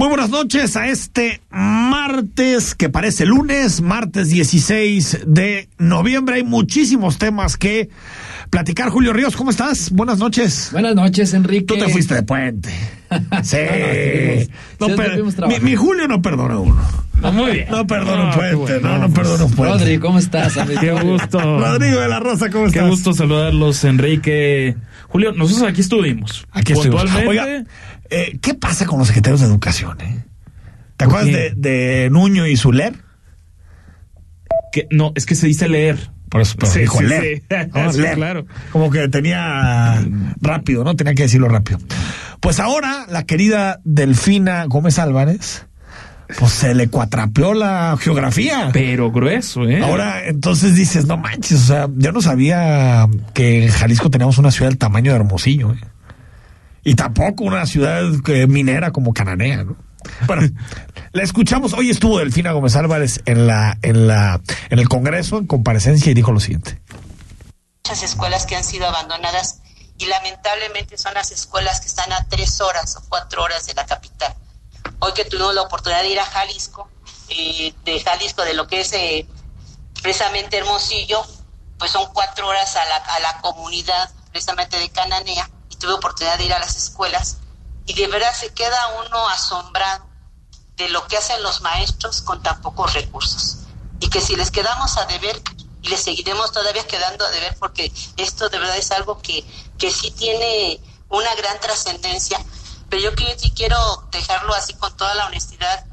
Muy buenas noches a este martes que parece lunes, martes 16 de noviembre. Hay muchísimos temas que platicar. Julio Ríos, ¿cómo estás? Buenas noches. Buenas noches, Enrique. Tú te fuiste de puente. Sí. No, No, mi, Julio no perdona uno. Ah, muy bien. No perdona un No, qué puente. bueno, no, no perdona un puente. Rodri, ¿cómo estás? amigo? Qué gusto. Rodrigo de la Rosa, ¿cómo Qué estás? gusto saludarlos, Enrique. Julio, nosotros aquí estuvimos. Aquí estuvimos. Oiga, eh, ¿qué pasa con los secretarios de educación? Eh? ¿Te acuerdas de, Nuño y Zuler? que, no, es que se dice leer. Por eso, pero Sí, dijo sí, leer. sí. ¿no? Sí, Leer. claro. Como que tenía rápido, ¿no? Tenía que decirlo rápido. Pues ahora la querida Delfina Gómez Álvarez, pues se le cuatrapeó la geografía. Pero grueso, ¿eh? Ahora, entonces dices, no manches, o sea, yo no sabía que en Jalisco teníamos una ciudad del tamaño de Hermosillo, ¿eh? Y tampoco una ciudad eh, minera como Cananea, ¿no? Bueno, la escuchamos. Hoy estuvo Delfina Gómez Álvarez en la, en la, en el Congreso, en comparecencia, y dijo lo siguiente. muchas escuelas que han sido abandonadas y lamentablemente son las escuelas que están a tres horas o cuatro horas de la capital. Hoy que tuvimos la oportunidad de ir a Jalisco, eh, de Jalisco, de lo que es eh, precisamente Hermosillo, pues son cuatro horas a la, a la comunidad precisamente de Cananea tuve oportunidad de ir a las escuelas y de verdad se queda uno asombrado de lo que hacen los maestros con tan pocos recursos. Y que si les quedamos a deber, y les seguiremos todavía quedando a deber, porque esto de verdad es algo que, que sí tiene una gran trascendencia, pero yo que- quiero dejarlo así con toda la honestidad,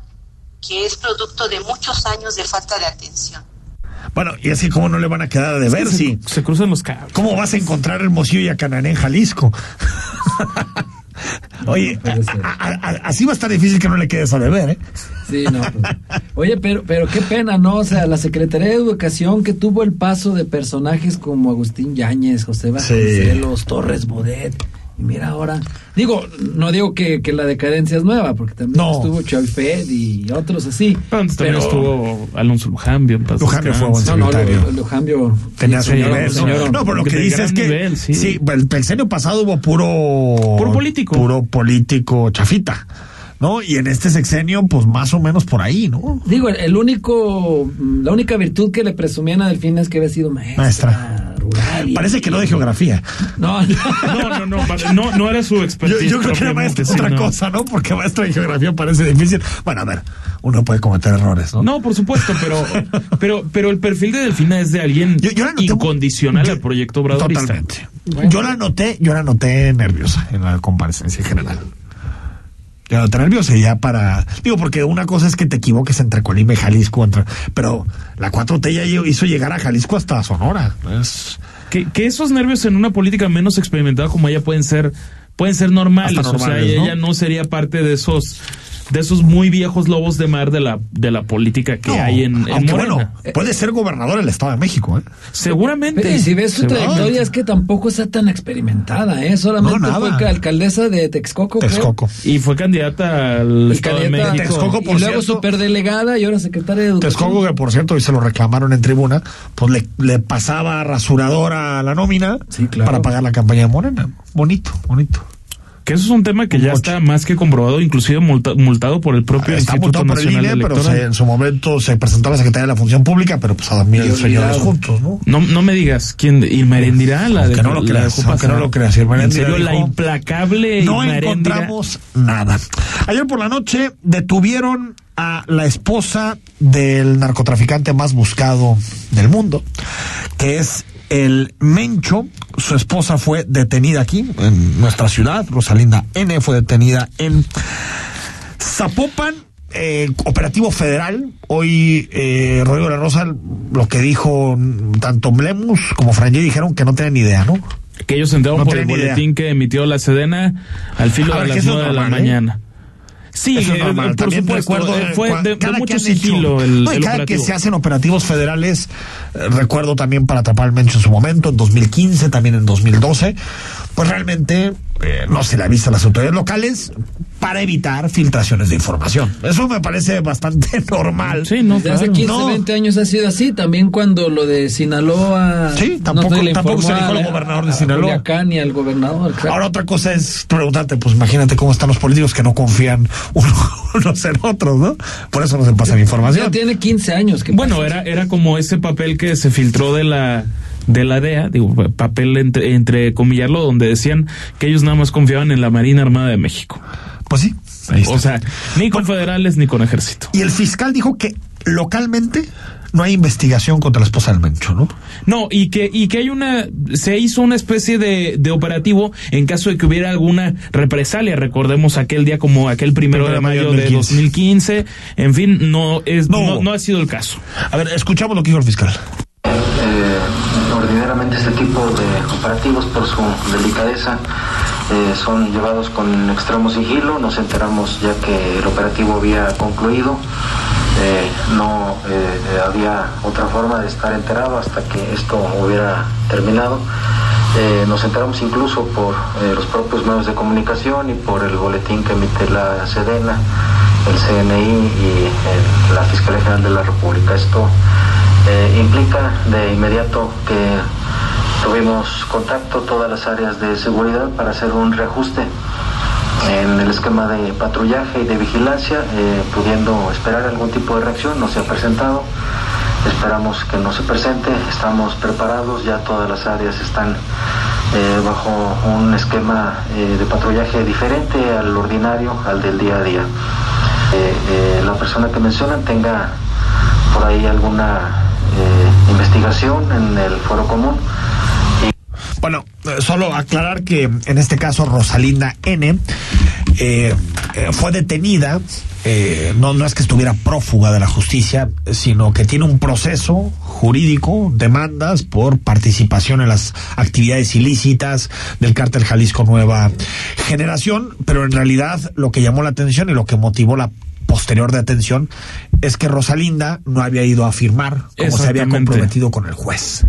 que es producto de muchos años de falta de atención. Bueno, y así como no le van a quedar a deber, se, sí. se cruzan los cables. ¿Cómo vas a encontrar Hermosillo y a Cananea en Jalisco? Oye, puede ser. a- a- a- así va a estar difícil que no le quedes a deber, ¿eh? Sí, no. pues. Oye, pero, pero qué pena, ¿no? O sea, la Secretaría de Educación que tuvo el paso de personajes como Agustín Yáñez, José Vasconcelos, Torres Bodet. Y mira ahora, digo, no digo que, que la decadencia es nueva, porque también No. estuvo Choifed y otros así. Pero antes también estuvo Alonso Lujambio. Lujambio fue buen No, no, Lujambio Tenía su nivel. señor, ¿no? señor. No, pero lo que De dice gran es que nivel, sí. sí, el sexenio pasado hubo puro Puro político. puro político chafita, ¿no? Y en este sexenio, pues más o menos por ahí, ¿no? Digo, el, único, la única virtud que le presumían a Delfina es que había sido maestra, Maestra. rural. Parece que no de geografía. No, no. No, no, no, no, no era su Yo, expertise. yo creo que era sí, otra no. cosa, ¿no? Porque maestro de geografía parece difícil. Bueno, a ver, uno puede cometer errores, ¿no? No, por supuesto, pero, pero, pero el perfil de Delfina es de alguien Yo- yo la noté- incondicional yo- al proyecto obradorista. Totalmente. Yo la noté, yo la noté nerviosa en la comparecencia en general. Yo la noté nerviosa y ya para. Digo, porque una cosa es que te equivoques entre Colima y Jalisco, entre- pero la 4T ya hizo llegar a Jalisco hasta Sonora. Es, Que, que esos nervios en una política menos experimentada como ella pueden ser, pueden ser normales. Hasta o sea, normales, ¿no? ella no sería parte de esos, de esos muy viejos lobos de mar de la, de la política que No, hay en, en bueno, puede ser gobernador del Estado de México, ¿eh? Seguramente. Pero, y si ves su trayectoria es que tampoco está tan experimentada, ¿eh? Solamente No, fue ca- alcaldesa de Texcoco. creo. Texcoco. Y fue candidata al Y Estado de México. Texcoco, por y luego cierto- superdelegada y ahora secretaria de Educación. Texcoco, que por cierto, hoy se lo reclamaron en tribuna, pues le, le pasaba rasuradora a la nómina Sí, claro. para pagar la campaña de Morena. Bonito, bonito. Que eso es un tema que ya está más que comprobado, inclusive multa- multado por el propio Está Instituto multado por el Nacional INE, pero Electoral. se- en su momento se presentó a la Secretaría de la Función Pública, pero pues a dormir Y los señores olvidado. juntos, ¿no? No, no me digas quién Irma Heréndira, la de no lo creas, pasar. no lo creas, En serio, la implacable No encontramos nada. Ayer por la noche detuvieron a la esposa del narcotraficante más buscado del mundo, que es el Mencho. Su esposa fue detenida aquí, en nuestra ciudad. Rosalinda N. fue detenida en Zapopan. eh, operativo federal. Hoy eh, Rodrigo de la Rosa, lo que dijo mm, tanto Mlemus como Frangé dijeron que no tenían ni idea, ¿no? Que ellos se enteraron No por el idea. boletín que emitió la Sedena al filo A de ver, las nueve de la ¿eh? mañana. Sí, Eso es eh, normal. por También supuesto, recuerdo, eh, eh, fue de, de mucho hecho- sigilo el, No, y el cada operativo. que se hacen operativos federales, eh, recuerdo también para atrapar al Mencho en su momento, en 2015, también en 2012, pues realmente eh, no se le avisa a las autoridades locales para evitar filtraciones de información. Eso me parece bastante normal. Sí, no, Desde hace claro. 15, No. 20 años ha sido así. También cuando lo de Sinaloa. Sí, tampoco- se le tampoco se informó dijo al a- gobernador de a Sinaloa. Culiacán ni al gobernador. claro. Ahora otra cosa es preguntarte, pues imagínate cómo están los políticos que no confían uno- unos en otros, ¿no? Por eso no se pasa la ya información. tiene 15 años. que Bueno, era, era como ese papel que se filtró de la de la DEA, digo, papel entre, entre comillarlo, donde decían que ellos nada más confiaban en la Marina Armada de México. Pues sí, ahí está. O sea, ni con federales ni con ejército. Y el fiscal dijo que localmente no hay investigación contra la esposa del Mencho, ¿no? No, y que, y que hay una, se hizo una especie de, de operativo en caso de que hubiera alguna represalia. Recordemos aquel día como aquel primero de mayo de 2015. En fin, no es, No. no, no ha sido el caso. A ver, escuchamos lo que dijo el fiscal. Ordinariamente este tipo de operativos por su delicadeza eh, son llevados con extremo sigilo. Nos enteramos ya que el operativo había concluido. Eh, no eh, había otra forma de estar enterado hasta que esto hubiera terminado. Nos enteramos incluso por los propios medios de comunicación y por el boletín que emite la Sedena, el CNI y la Fiscalía General de la República. Esto eh, implica de inmediato que tuvimos contacto todas las áreas de seguridad para hacer un reajuste en el esquema de patrullaje y de vigilancia, eh, pudiendo esperar algún tipo de reacción, no se ha presentado. Esperamos que no se presente, estamos preparados, ya todas las áreas están eh, bajo un esquema de patrullaje diferente al ordinario, al del día a día. La persona que mencionan tenga por ahí alguna eh, investigación en el foro común. Bueno, eh, solo aclarar que en este caso Rosalinda N eh, eh, fue detenida, eh, no, no es que estuviera prófuga de la justicia, sino que tiene un proceso jurídico, demandas por participación en las actividades ilícitas del cártel Jalisco Nueva Generación, pero en realidad lo que llamó la atención y lo que motivó la posterior detención es que Rosalinda no había ido a firmar como se había comprometido con el juez.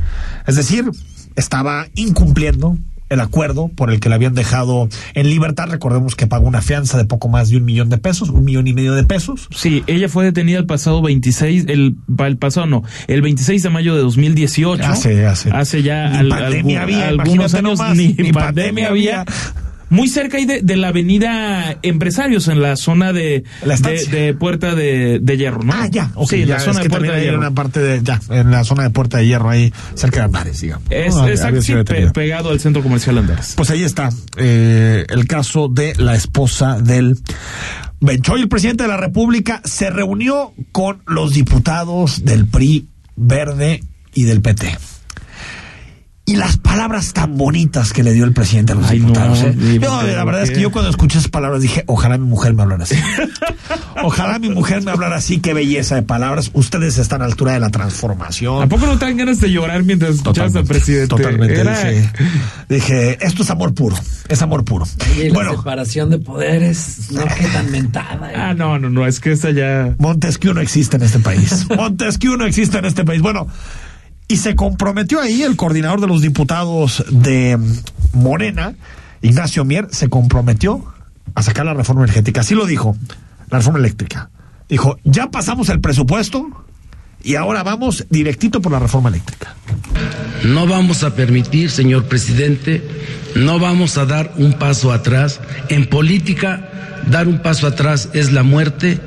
Es decir, estaba incumpliendo el acuerdo por el que le habían dejado en libertad. Recordemos que pagó una fianza de poco más de un millón de pesos, un millón y medio de pesos. Sí, ella fue detenida el pasado 26, el, el pasado no, el 26 de mayo de 2018. Hace- hace- Hace ya Ni al- pandemia algún- había, algunos años nomás, ni, ni pandemia, pandemia había. había. Muy cerca ahí de, de la avenida Empresarios, en la zona de, La de, Puerta de, de Hierro, ¿no? Ah, ya, ok, sí, ya, la zona es de Puerta de Hierro. una parte de, ya, en la zona de Puerta de Hierro, ahí cerca de Andares, digamos. Es, sí, pe- detenida. pegado al centro comercial Andares. Pues ahí está eh, el caso de la esposa del Benchoy. El presidente de la República se reunió con los diputados del PRI, Verde y del PT. Y las palabras tan bonitas que le dio el presidente a los Ay, no, diputados. ¿eh? dime, Yo, la ¿por verdad es que yo cuando escuché esas palabras dije, ojalá mi mujer me hablara así. ojalá mi mujer me hablara así, qué belleza de palabras. Ustedes están a la altura de la transformación. ¿A poco no te dan ganas de llorar mientras escuchas al presidente? Totalmente. Era- Dije, dije, esto es amor puro, es amor puro. La bueno, separación de poderes, no qué tan mentada. eh. Ah, no, no, no, es que esa ya... Montesquieu no existe en este país. Montesquieu no existe en este país. Bueno, y se comprometió ahí el coordinador de los diputados de Morena, Ignacio Mier, se comprometió a sacar la reforma energética. Así lo dijo, la reforma eléctrica. Dijo, ya pasamos el presupuesto y ahora vamos directito por la reforma eléctrica. No vamos a permitir, señor presidente, no vamos a dar un paso atrás. En política, dar un paso atrás es la muerte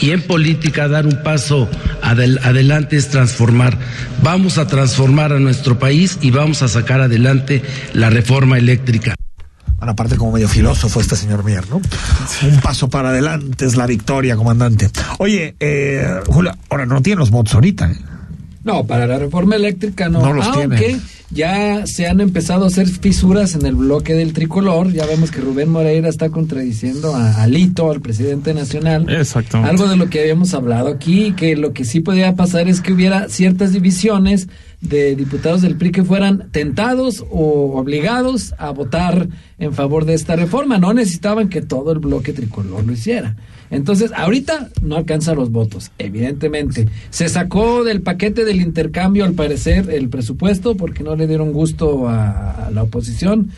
y en política dar un paso adel- adelante es transformar. Vamos a transformar a nuestro país y vamos a sacar adelante la reforma eléctrica. Bueno, aparte como medio filósofo este señor Mier, ¿no? Un paso para adelante es la victoria, comandante. Oye, eh, Julio, ahora no tiene los votos ahorita, ¿eh? No, para la reforma eléctrica no. No los Aunque ya se han empezado a hacer fisuras en el bloque del tricolor. Ya vemos que Rubén Moreira está contradiciendo a Alito, al presidente nacional. Exacto. Algo de lo que habíamos hablado aquí, que lo que sí podía pasar es que hubiera ciertas divisiones de diputados del PRI que fueran tentados o obligados a votar en favor de esta reforma. No necesitaban que todo el bloque tricolor lo hiciera. Entonces, ahorita no alcanza los votos, evidentemente. Se sacó del paquete del intercambio, al parecer, el presupuesto, porque no le dieron gusto a, la oposición.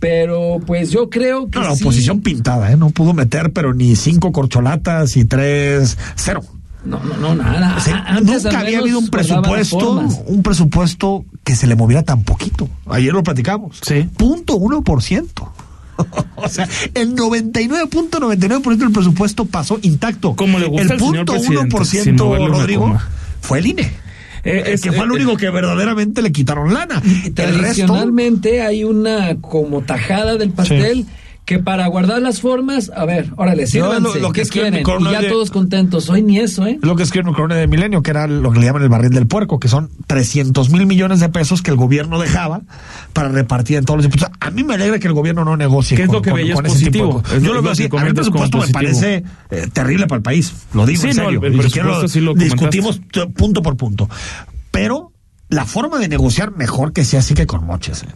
Pero pues yo creo que. No, la oposición pintada, ¿eh? No pudo meter, pero ni cinco corcholatas y tres, cero. No, no, no, nada. nunca había habido un presupuesto, un presupuesto que se le moviera tan poquito. Ayer lo platicamos. Sí. Punto uno por ciento. o sea, el 99.99% del presupuesto pasó intacto. Como le gusta el punto uno por ciento, Rodrigo, fue el INE. Eh, que fue el único que verdaderamente le quitaron lana. Tradicionalmente hay una como tajada del pastel que para guardar las formas, a ver, órale, sírvanse, lo, que es quieren, y ya todos contentos. Hoy ni eso, ¿eh? Lo que escribe el corona de Milenio, que era lo que le llaman el barril del puerco, que son 300 mil millones de pesos que el gobierno dejaba para repartir en todos los impuestos. A mí me alegra que el gobierno no negocie ¿Qué es lo que veías positivo? Yo lo veo así. A mí el presupuesto me parece eh, terrible para el país. Lo digo en serio. lo discutimos punto por punto. Pero la forma de negociar mejor que sea así que con moches. ¿eh?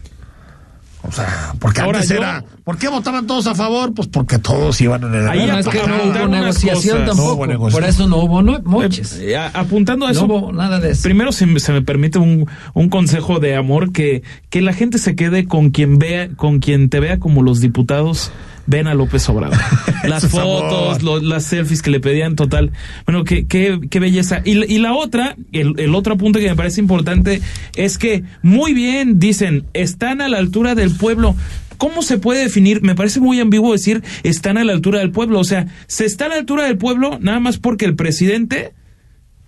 O sea, porque antes era. ¿Por qué votaban todos a favor? Pues porque todos iban en el. Ahí no es que no hubo negociación tampoco. por eso no hubo no, moches. Eh, apuntando a eso. No hubo nada de eso. Primero, si se me permite un, un consejo de amor, que, que la gente se quede con quien vea, con quien te vea como los diputados ven a López Obrador. Las fotos, las selfies que le pedían, total. Bueno, qué, qué, qué belleza. Y, y la otra, el, el, otro punto que me parece importante es que muy bien dicen, están a la altura del pueblo. ¿Cómo se puede definir? Me parece muy ambiguo decir están a la altura del pueblo. O sea, se está a la altura del pueblo nada más porque el presidente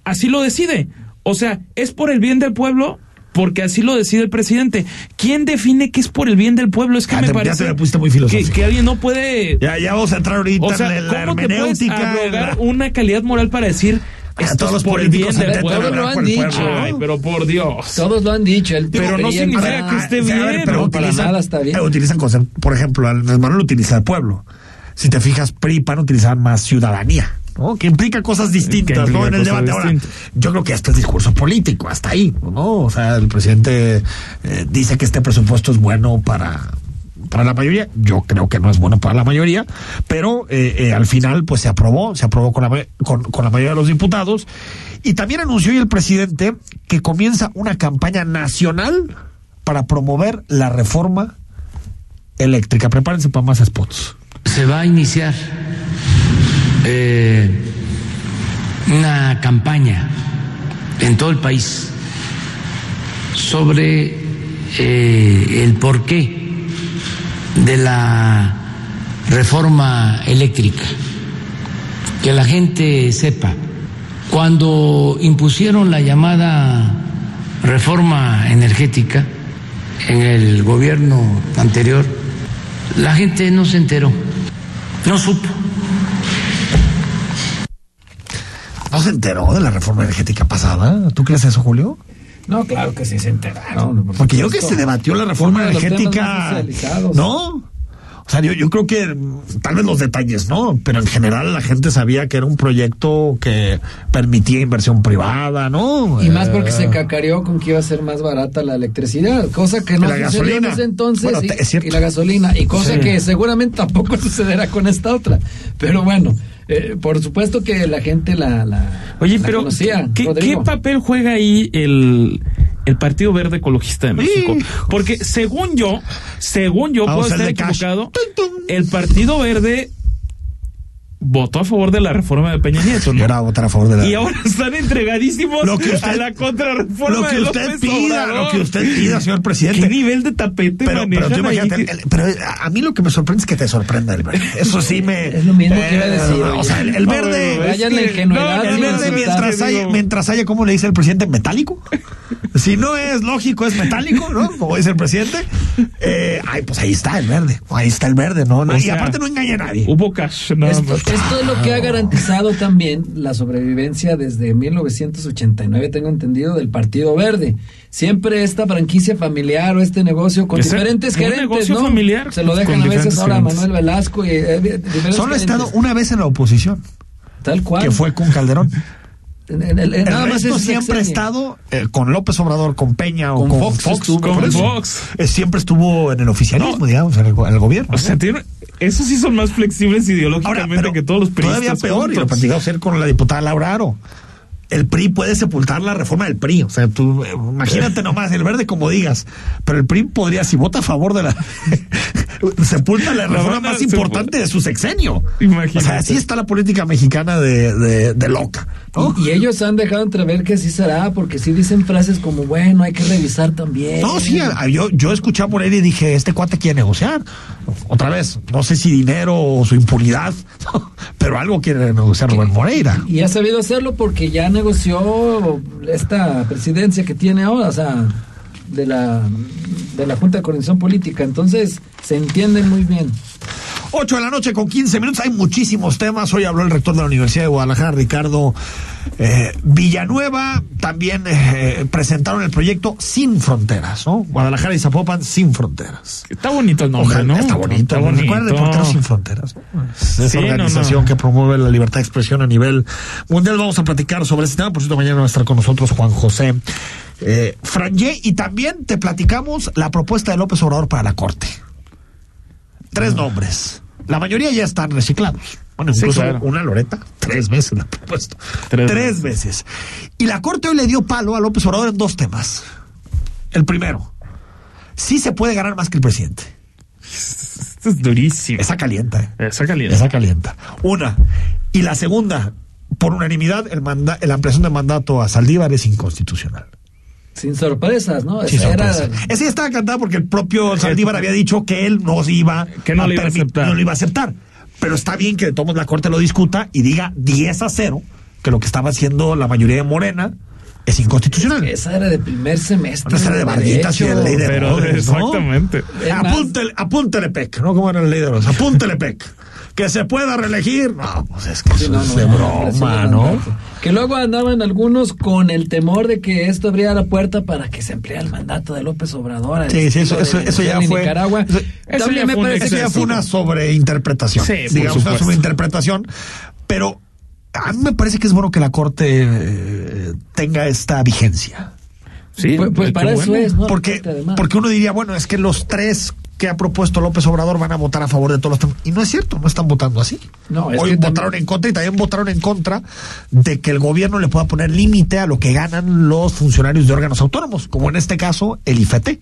así lo decide. O sea, es por el bien del pueblo porque así lo decide el presidente. ¿Quién define que es por el bien del pueblo? Es que ah, me parece que, alguien no puede. Ya, ya vamos a entrar ahorita o sea, en la ¿cómo hermenéutica. Te una calidad moral para decir esto todos es por el bien del pueblo. Todos lo han dicho. Ay, pero por Dios. Todos lo han dicho. El pero no significa que esté bien. Pero utilizan, nada está bien. Utilizan cosas, por ejemplo, el Manuel utiliza el pueblo. Si te fijas, PRI PAN utilizan más ciudadanía. ¿No? Que implica cosas distintas, ¿no? En el debate. Ahora, yo creo que esto es discurso político, hasta ahí, ¿no? O sea, el presidente eh, dice que este presupuesto es bueno para, para la mayoría. Yo creo que no es bueno para la mayoría, pero eh, eh, al final, pues se aprobó, se aprobó con la, con, con la mayoría de los diputados. Y también anunció el presidente que comienza una campaña nacional para promover la reforma eléctrica. Prepárense para más spots. Se va a iniciar eh, una campaña en todo el país sobre eh, el porqué de la reforma eléctrica, que la gente sepa. Cuando impusieron la llamada reforma energética en el gobierno anterior, la gente no se enteró, no supo. ¿No se enteró de la reforma energética pasada? ¿Tú crees eso, Julio? No, claro que sí se enteraron. Porque yo creo que se debatió la reforma energética. ¿No? O sea, yo, creo que tal vez los detalles, ¿no? Pero en general la gente sabía que era un proyecto que permitía inversión privada, ¿no? Y más porque se eh, cacareó con que iba a ser más barata la electricidad, cosa que no la gasolina. en ese entonces. y, la gasolina, y cosa que seguramente tampoco sucederá con esta otra. Pero bueno, eh, por supuesto que la gente la, la Oye, pero ¿qué, papel juega ahí el, el Partido Verde Ecologista de México? Porque según yo, según yo, puedo estar equivocado, el Partido Verde votó a favor de la reforma de Peña Nieto. ¿no? Ahora votar a favor de la. Y ahora están entregadísimos lo que a la contrarreforma. Lo que de usted pida, lo que usted pida, señor presidente. ¿Qué nivel de tapete pero, pero, a mí lo que me sorprende es que te sorprenda el verde. Eso sí me. Es lo mismo que iba a eh, decir. o sea, el, verde. Vayan la ingenuidad. el verde mientras haya, mientras haya, ¿cómo le dice el presidente? Metálico. si no es lógico, es metálico, ¿no? Como dice el presidente. Eh, ay, pues ahí está el verde. Ahí está el verde, ¿no? y aparte no engaña a nadie. Hubo cash. Esto, es lo que ha garantizado también la sobrevivencia desde 1989, tengo entendido, del Partido Verde. Siempre esta franquicia familiar o este negocio con diferentes gerentes, ¿no? familiar. Se lo dejan a veces ahora a Manuel Velasco. Y, eh, Solo ha estado una vez en la oposición. Tal cual. Que fue con Calderón. El, nada más siempre ha estado eh, con López Obrador, con Peña o con Fox. con Fox. Eh, siempre estuvo en el oficialismo, digamos, en el, gobierno. O sea, esos sí son más flexibles ideológicamente que todos los periodistas. Todavía peor, y lo platicamos ayer con la diputada Laura Aro el PRI puede sepultar la reforma del PRI. O sea, tú imagínate nomás, el verde como digas, pero el PRI podría, si vota a favor de la... sepulta la reforma más importante de su sexenio. Imagínate. O sea, así está la política mexicana de, de, loca. Y, ellos han dejado entrever que así será, porque sí dicen frases como, bueno, hay que revisar también. No, sí, yo, yo escuché por él y dije, este cuate quiere negociar. Otra vez, no sé si dinero o su impunidad, pero algo quiere negociar Rubén Moreira. Y ha sabido hacerlo porque ya negoció esta presidencia que tiene ahora, o sea, de la, de la Junta de Coordinación Política. Entonces, se entiende muy bien. 8 de la noche con 15 minutos. Hay muchísimos temas. Hoy habló el rector de la Universidad de Guadalajara, Ricardo eh, Villanueva. También eh, presentaron el proyecto Sin Fronteras, ¿no? Guadalajara y Zapopan sin fronteras. Está bonito el nombre, ¿no? Está bonito. Está bonito. Recuerda sin Fronteras. Es una organización que promueve la libertad de expresión a nivel mundial. Vamos a platicar sobre este tema. Por cierto, mañana va a estar con nosotros Juan José eh, Frangé. Y también te platicamos la propuesta de López Obrador para la Corte. Tres nombres. La mayoría ya están reciclados. Bueno, incluso una Loreta, tres veces la propuesto. Tres, veces. Y la Corte hoy le dio palo a López Obrador en dos temas. El primero, sí se puede ganar más que el presidente. Esto es durísimo. Esa calienta. ¿eh? Esa calienta. Esa calienta. Una. Y la segunda, por unanimidad, el manda la ampliación de mandato a Saldívar es inconstitucional. Sin sorpresas, ¿no? Sin Ese ya estaba cantado porque el propio Saldívar había dicho que él no iba que no, a lo iba a aceptar. no lo iba a aceptar. Pero está bien que de todos la Corte lo discuta y diga 10 a 0 que lo que estaba haciendo la mayoría de Morena es inconstitucional. esa era de primer semestre. esa era de malditas y de ley de Pero exactamente. Apúntele, apúntele PEC, ¿no? Como era el ley de los. Apúntele PEC que se pueda reelegir. No, pues es que eso es de broma, ¿no? Que luego andaban algunos con el temor de que esto abría la puerta para que se ampliara el mandato de López Obrador. Sí, sí, eso, eso, ya fue. Nicaragua. Eso, También me parece que ya fue una sobreinterpretación. Sí, digamos, una sobreinterpretación. Pero a mí me parece que es bueno que la Corte eh, tenga esta vigencia. Sí, pues, pues para eso es, ¿no? Porque, porque uno diría, bueno, es que los tres que ha propuesto López Obrador van a votar a favor de todos los temas. Y no es cierto, no están votando así. No, Hoy votaron en contra y también votaron en contra de que el gobierno le pueda poner límite a lo que ganan los funcionarios de órganos autónomos, como en este caso el IFT.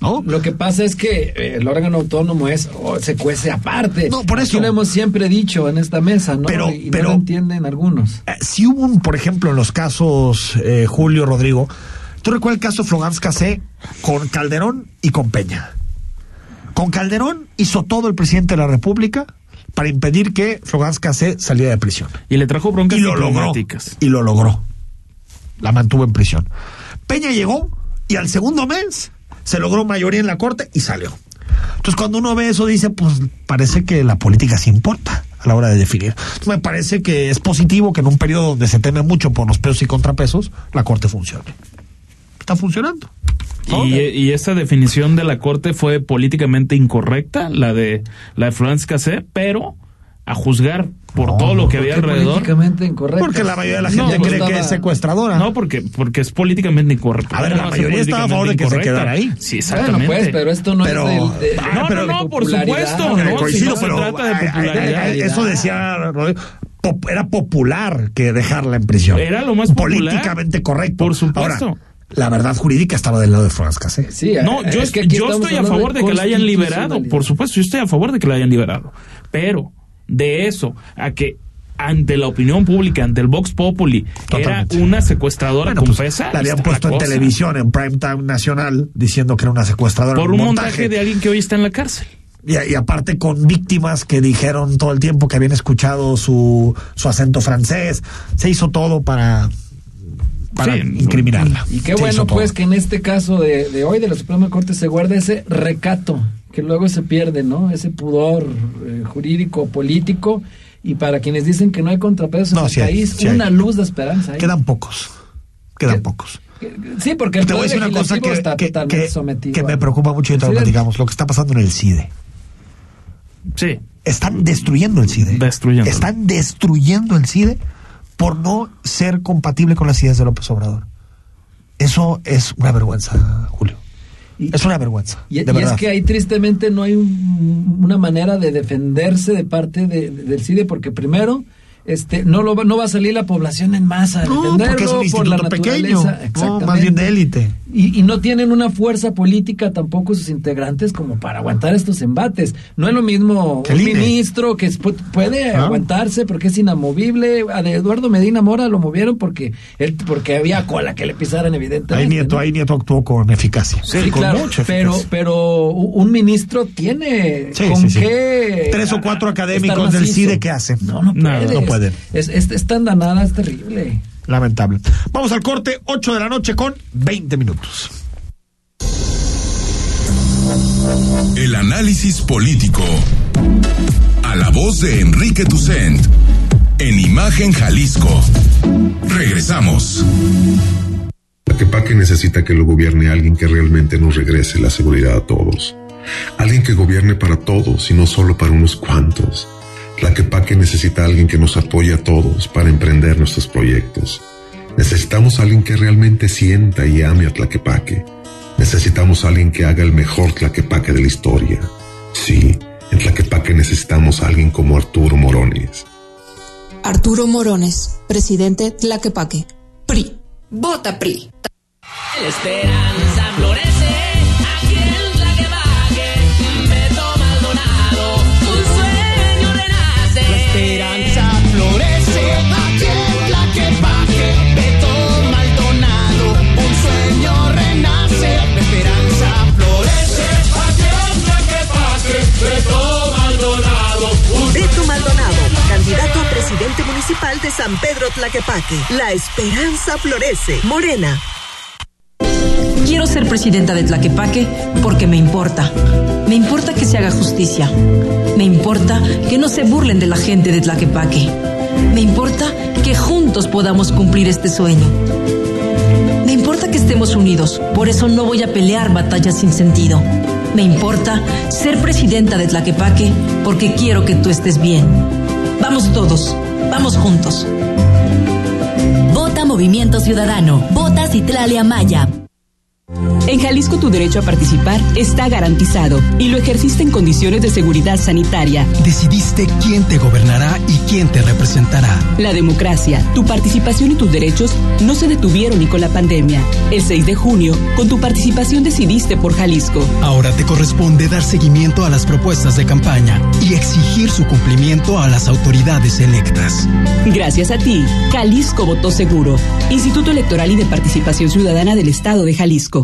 ¿No? Lo que pasa es que eh, el órgano autónomo es se cuece aparte. No, por eso. lo hemos siempre dicho en esta mesa, ¿no? Pero, y pero no lo entienden algunos. Eh, si hubo un, por ejemplo, en los casos eh, Julio Rodrigo, ¿tú recuerdas el caso Flogans Casé con Calderón y con Peña? Con Calderón hizo todo el presidente de la República para impedir que Florence Cassé saliera de prisión. Y le trajo broncas y lo logró, y lo logró. La mantuvo en prisión. Peña llegó y al segundo mes se logró mayoría en la corte y salió. Entonces cuando uno ve eso dice, pues parece que la política sí importa a la hora de definir. me parece que es positivo que en un periodo donde se teme mucho por los pesos y contrapesos, la corte funcione. Está funcionando. Y, y, esta definición de la corte fue políticamente incorrecta, la de la de Florence Cassé, pero a juzgar por todo lo que había alrededor. Políticamente incorrecta. Porque la mayoría de la gente cree que es secuestradora. No, porque, porque es políticamente incorrecto. A ver, la mayoría estaba a favor de que se quedara ahí. Sí, exactamente. Bueno, pues, pero esto no es de, no, no, no, por supuesto. No, coincido, pero trata de popularidad. Eso decía era popular que dejarla en prisión. Era lo más popular. Políticamente correcto. Por supuesto la verdad jurídica estaba del lado de Franz Cassé. Sí, no, yo, es que yo estoy a favor de, que la hayan liberado, por supuesto, yo estoy a favor de que la hayan liberado. Pero de eso a que ante la opinión pública, ante el Vox Populi, era una secuestradora bueno, confesa. Pues, la habían puesto en televisión, en prime time nacional, diciendo que era una secuestradora. Por un montaje. de alguien que hoy está en la cárcel. Y, y, aparte con víctimas que dijeron todo el tiempo que habían escuchado su, su acento francés. Se hizo todo para para incriminarla. Y qué bueno, pues, que en este caso de, de, hoy de la Suprema Corte se guarda ese recato, que luego se pierde, ¿no? Ese pudor eh, jurídico, político. Y para quienes dicen que no hay contrapesos en el país, una luz de esperanza. Quedan pocos. Quedan pocos. Sí, porque el te voy a decir una cosa que, está que, que, me preocupa mucho y te lo que está pasando en el CIDE. Sí. Están destruyendo el CIDE. Destruyendo. Están destruyendo el CIDE por no ser compatible con las ideas de López Obrador. Eso es una vergüenza, Julio. es una vergüenza. Y, es que ahí tristemente no hay una manera de defenderse de parte del CIDE, porque primero este no lo no va a salir la población en masa no, porque es un por la pequeño no, más bien de élite y, y, no tienen una fuerza política tampoco sus integrantes como para aguantar estos embates. No es lo mismo un ministro que puede ah. aguantarse porque es inamovible. A Eduardo Medina Mora lo movieron porque él porque había cola que le pisaran evidentemente ahí Nieto ahí Nieto actuó con eficacia sí, claro pero pero un ministro tiene con qué tres o cuatro académicos del CIDE qué hacen no no puede, es, es, es tan danada, es terrible. Lamentable. Vamos al corte, 8 de la noche con 20 minutos. El análisis político. A la voz de Enrique Tucent. En Imagen Jalisco. Regresamos. que necesita que lo gobierne alguien que realmente nos regrese la seguridad a todos. Alguien que gobierne para todos y no solo para unos cuantos Tlaquepaque necesita a alguien que nos apoye a todos para emprender nuestros proyectos. Necesitamos a alguien que realmente sienta y ame a Tlaquepaque. Necesitamos a alguien que haga el mejor Tlaquepaque de la historia. Sí, en Tlaquepaque necesitamos a alguien como Arturo Morones. Arturo Morones, presidente Tlaquepaque. PRI. Vota PRI. esperanza de San Pedro Tlaquepaque. La esperanza florece. Morena. Quiero ser presidenta de Tlaquepaque porque me importa. Me importa que se haga justicia. Me importa que no se burlen de la gente de Tlaquepaque. Me importa que juntos podamos cumplir este sueño. Me importa que estemos unidos, por eso no voy a pelear batallas sin sentido. Me importa ser presidenta de Tlaquepaque porque quiero que tú estés bien. Vamos todos, vamos juntos. Vota Movimiento Ciudadano. Vota Citlalia Maya. En Jalisco tu derecho a participar está garantizado y lo ejerciste en condiciones de seguridad sanitaria. Decidiste quién te gobernará y quién te representará. La democracia, tu participación y tus derechos no se detuvieron ni con la pandemia. El 6 de junio, con tu participación decidiste por Jalisco. Ahora te corresponde dar seguimiento a las propuestas de campaña y exigir su cumplimiento a las autoridades electas. Gracias a ti, Jalisco votó seguro. Instituto Electoral y de Participación Ciudadana del Estado de Jalisco.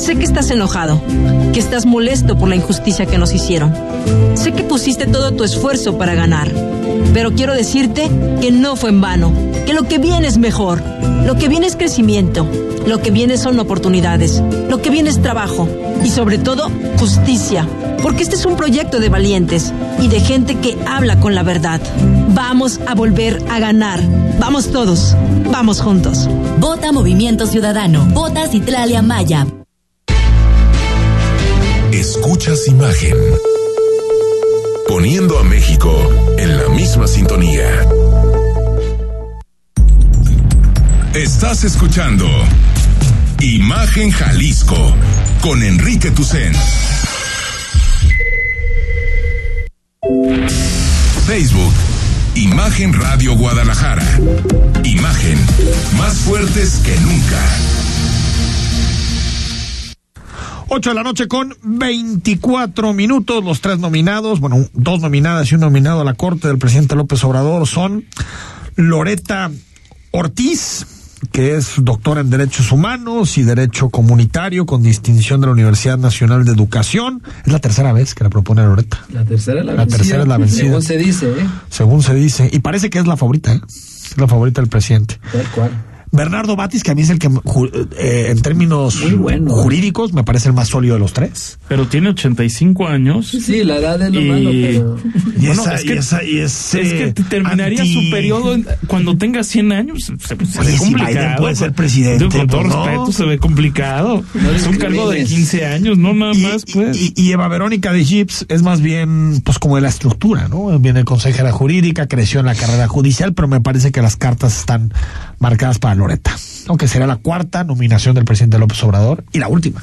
Sé que estás enojado, que estás molesto por la injusticia que nos hicieron. Sé que pusiste todo tu esfuerzo para ganar, pero quiero decirte que no fue en vano, que lo que viene es mejor, lo que viene es crecimiento, lo que viene son oportunidades, lo que viene es trabajo y sobre todo justicia, porque este es un proyecto de valientes y de gente que habla con la verdad. Vamos a volver a ganar. Vamos todos. Vamos juntos. Vota Movimiento Ciudadano. Vota Citlalia Maya. Escuchas imagen. Poniendo a México en la misma sintonía. Estás escuchando Imagen Jalisco con Enrique Tucen. Facebook, Imagen Radio Guadalajara. Imagen más fuertes que nunca. 8 de la noche con 24 minutos. Los tres nominados, bueno, dos nominadas y un nominado a la corte del presidente López Obrador son Loreta Ortiz, que es doctora en Derechos Humanos y Derecho Comunitario con distinción de la Universidad Nacional de Educación. Es la tercera vez que la propone Loreta. La tercera es la, la tercera es la vencida. Según se dice, ¿eh? Según se dice. Y parece que es la favorita, ¿eh? Es la favorita del presidente. Tal cual. Bernardo Batis, que a mí es el que, eh, en términos bueno. jurídicos, me parece el más sólido de los tres. Pero tiene 85 años. Sí, la edad es lo y... malo, pero... Y bueno, esa, es, que, y esa, y ese es que terminaría anti... su periodo cuando tenga 100 años. Se, se ve si complicado. Biden puede ser presidente. Con todo pues, respeto, no. se ve complicado. No es un cargo de 15 años, no nada y, más, pues. Y, y, Eva Verónica de Gips es más bien, pues, como de la estructura, ¿no? Viene consejera jurídica, creció en la carrera judicial, pero me parece que las cartas están marcadas para Loreta aunque será la cuarta nominación del presidente López Obrador y la última.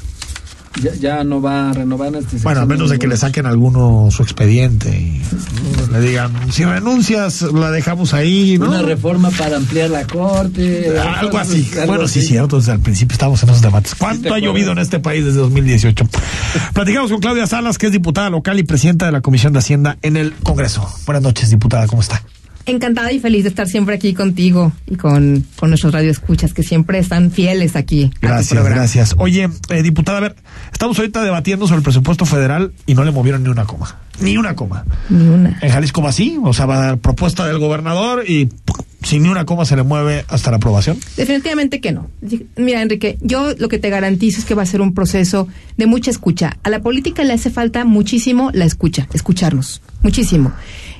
Ya, ya no va a renovar este Bueno, a menos de que le saquen alguno su expediente y le digan, si renuncias, la dejamos ahí, ¿no? Una reforma para ampliar la corte. Algo así. Algo bueno, así. sí, cierto, desde el principio estamos en esos debates. ¿Cuánto ha llovido en este país desde 2018? Platicamos con Claudia Salas, que es diputada local y presidenta de la Comisión de Hacienda en el Congreso. Buenas noches, diputada, ¿cómo está? Encantada y feliz de estar siempre aquí contigo y con, con nuestros radioescuchas que siempre están fieles aquí. Gracias, gracias. Oye, eh, diputada, a ver, estamos ahorita debatiendo sobre el presupuesto federal y no le movieron ni una coma. Ni una coma. Ni una. En Jalisco va así, o sea, va a dar propuesta del gobernador y ¡pum! sin ni una coma se le mueve hasta la aprobación. Definitivamente que no. Mira, Enrique, yo lo que te garantizo es que va a ser un proceso de mucha escucha. A la política le hace falta muchísimo la escucha, escucharnos, muchísimo.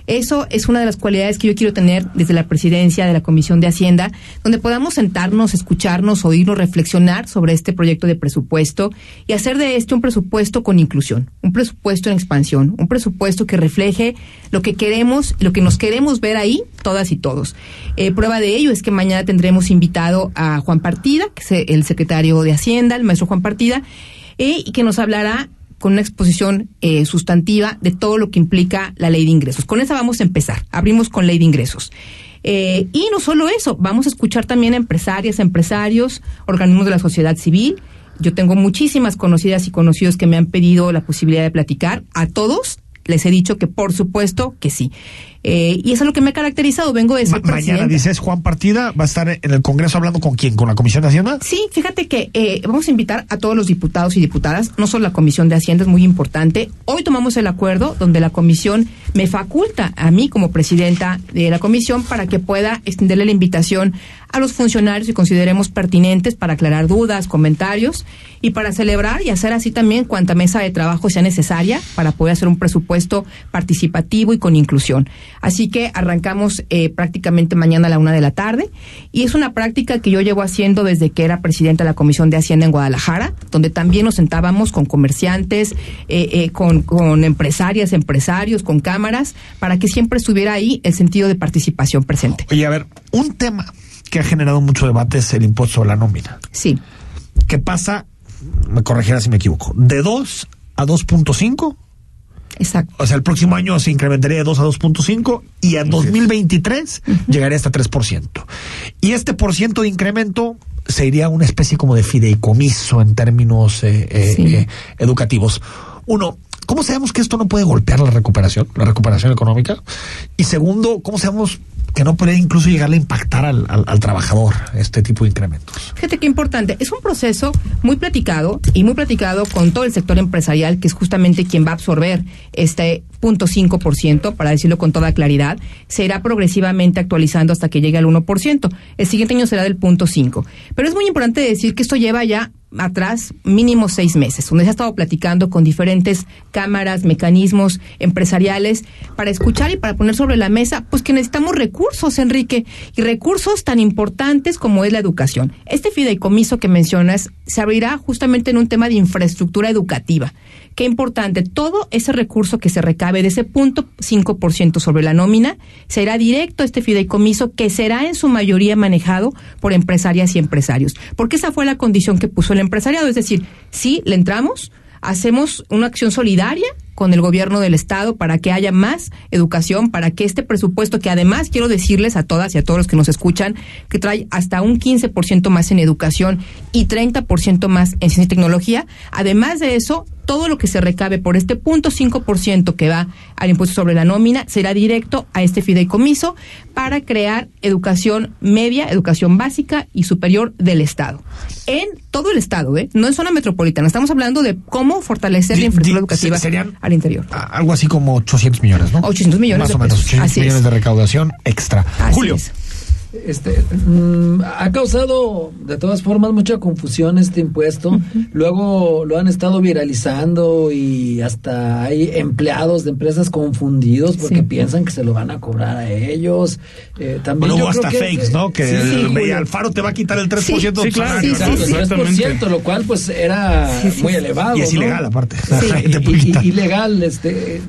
Eso es una de las cualidades que yo quiero tener desde la presidencia de la Comisión de Hacienda, donde podamos sentarnos, escucharnos, oírnos, reflexionar sobre este proyecto de presupuesto y hacer de este un presupuesto con inclusión, un presupuesto en expansión, un presupuesto que refleje lo que queremos, lo que nos queremos ver ahí, todas y todos. Eh, prueba de ello es que mañana tendremos invitado a Juan Partida, que es el secretario de Hacienda, el maestro Juan Partida, eh, y que nos hablará con una exposición eh, sustantiva de todo lo que implica la ley de ingresos. Con esa vamos a empezar. Abrimos con ley de ingresos. Eh, y no solo eso, vamos a escuchar también a empresarias, empresarios, organismos de la sociedad civil. Yo tengo muchísimas conocidas y conocidos que me han pedido la posibilidad de platicar. A todos les he dicho que por supuesto que sí. Eh, y eso es lo que me ha caracterizado. Vengo de ser Ma mañana dices Juan Partida va a estar en el Congreso hablando con quién, con la Comisión de Hacienda. Sí, fíjate que eh, vamos a invitar a todos los diputados y diputadas, no solo la Comisión de Hacienda es muy importante. Hoy tomamos el acuerdo donde la Comisión me faculta a mí como presidenta de la Comisión para que pueda extenderle la invitación a los funcionarios que consideremos pertinentes para aclarar dudas, comentarios y para celebrar y hacer así también cuanta mesa de trabajo sea necesaria para poder hacer un presupuesto participativo y con inclusión. Así que arrancamos eh, prácticamente mañana a la una de la tarde y es una práctica que yo llevo haciendo desde que era presidenta de la Comisión de Hacienda en Guadalajara, donde también nos sentábamos con comerciantes, eh, eh, con, con empresarias, empresarios, con cámaras, para que siempre estuviera ahí el sentido de participación presente. Oye, a ver, un tema que ha generado mucho debate es el impuesto sobre la nómina. Sí. ¿Qué pasa? Me corregirá si me equivoco. ¿De 2 a 2.5? Exacto. O sea, el próximo año se incrementaría de 2 a 2.5 y en 2023 uh -huh. llegaría hasta 3%. Y este por ciento de incremento se iría a una especie como de fideicomiso en términos eh, eh, sí. eh, educativos. Uno, ¿cómo sabemos que esto no puede golpear la recuperación, la recuperación económica? Y segundo, ¿cómo sabemos que no puede incluso llegar a impactar al, trabajador este tipo de incrementos. Fíjate qué importante, es un proceso muy platicado y muy platicado con todo el sector empresarial, que es justamente quien va a absorber este punto 5%, para decirlo con toda claridad, se irá progresivamente actualizando hasta que llegue al 1%. El siguiente año será del punto 5. Pero es muy importante decir que esto lleva ya atrás mínimo seis meses, donde se ha estado platicando con diferentes cámaras, mecanismos empresariales para escuchar y para poner sobre la mesa, pues que necesitamos recursos, Enrique, y recursos tan importantes como es la educación. Este fideicomiso que mencionas se abrirá justamente en un tema de infraestructura educativa. Qué importante, todo ese recurso que se recabe de ese punto 5% sobre la nómina será directo a este fideicomiso que será en su mayoría manejado por empresarias y empresarios. Porque esa fue la condición que puso el empresariado. Es decir, sí, le entramos, hacemos una acción solidaria con el gobierno del estado para que haya más educación, para que este presupuesto, que además quiero decirles a todas y a todos los que nos escuchan, que trae hasta un 15% más en educación y 30% más en ciencia y tecnología, además de eso, todo lo que se recabe por este punto 5% que va al impuesto sobre la nómina será directo a este fideicomiso para crear educación media, educación básica y superior del Estado. En todo el Estado, ¿eh? no en zona metropolitana. Estamos hablando de cómo fortalecer la infraestructura educativa serían al interior. Algo así como 800 millones, ¿no? 800 millones Más de o menos, pesos. 800 Así millones es. de recaudación extra. Así Julio. es. Este, mm, ha causado de todas formas mucha confusión este impuesto. Luego lo han estado viralizando y hasta hay empleados de empresas confundidos porque Sí. piensan que se lo van a cobrar a ellos. Eh, también Bueno, yo creo hasta que- fakes, ¿no? Que Sí, sí, el Julio. Alfaro te va a quitar el 3% de Sí, tu claro, salario. exacto, ¿no? Sí, exactamente. 3%, lo cual pues era muy elevado. Y es ¿no? ilegal, aparte. Sí, La gente y- y- ilegal, este,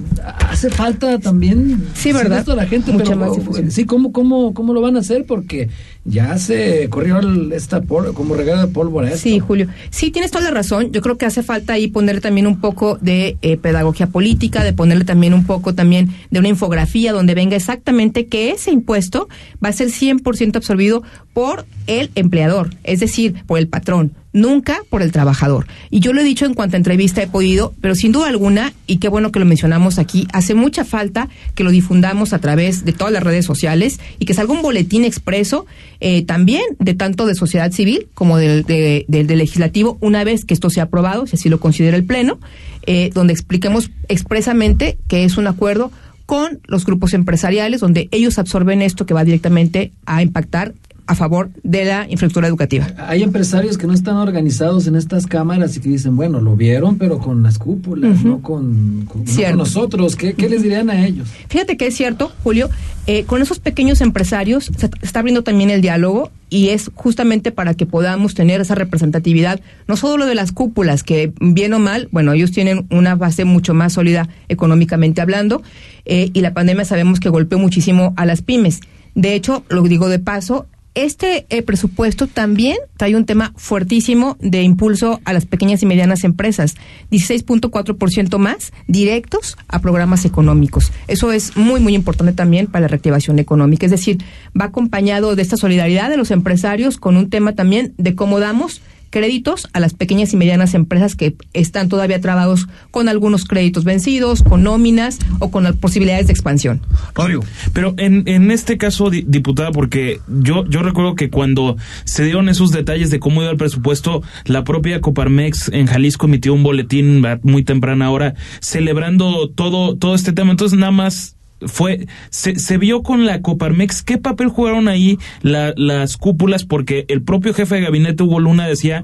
hace falta también Sí, ¿verdad? a la gente, Mucha pero más difusión. sí, ¿cómo, cómo, ¿cómo lo van a hacer? Porque ya se corrió el- esta por- como regalo de pólvora. esto. Sí, Julio. Sí, tienes toda la razón. Yo creo que hace falta ahí ponerle también un poco de eh, pedagogía política, de ponerle también un poco también de una infografía donde venga exactamente que ese impuesto va a ser 100% absorbido por el empleador, es decir, por el patrón. Nunca por el trabajador. Y yo lo he dicho en cuanto a entrevista he podido, pero sin duda alguna, y qué bueno que lo mencionamos aquí, hace mucha falta que lo difundamos a través de todas las redes sociales y que salga un boletín expreso eh, también de tanto de sociedad civil como del, de- legislativo una vez que esto sea aprobado, si así lo considera el Pleno, eh, donde expliquemos expresamente que es un acuerdo con los grupos empresariales donde ellos absorben esto que va directamente a impactar a favor de la infraestructura educativa. Hay empresarios que no están organizados en estas cámaras y que dicen, bueno, lo vieron, pero con las cúpulas, no, con, con- no con nosotros. ¿Qué, qué les dirían a ellos? Fíjate que es cierto, Julio, eh, con esos pequeños empresarios se está abriendo también el diálogo y es justamente para que podamos tener esa representatividad, no solo lo de las cúpulas, que bien o mal, bueno, ellos tienen una base mucho más sólida económicamente hablando eh, y la pandemia sabemos que golpeó muchísimo a las pymes. De hecho, lo digo de paso, este eh, presupuesto también trae un tema fuertísimo de impulso a las pequeñas y medianas empresas, 16.4% más directos a programas económicos. Eso es muy, muy importante también para la reactivación económica. Es decir, va acompañado de esta solidaridad de los empresarios con un tema también de cómo damos créditos a las pequeñas y medianas empresas que están todavía trabados con algunos créditos vencidos, con nóminas o con las posibilidades de expansión. Rodrigo. Pero en, en este caso, di- diputada, porque yo, yo recuerdo que cuando se dieron esos detalles de cómo iba el presupuesto, la propia Coparmex en Jalisco emitió un boletín muy temprana hora celebrando todo, todo este tema. Entonces, nada más fue se, se vio con la Coparmex qué papel jugaron ahí la- las cúpulas porque el propio jefe de gabinete Hugo Luna decía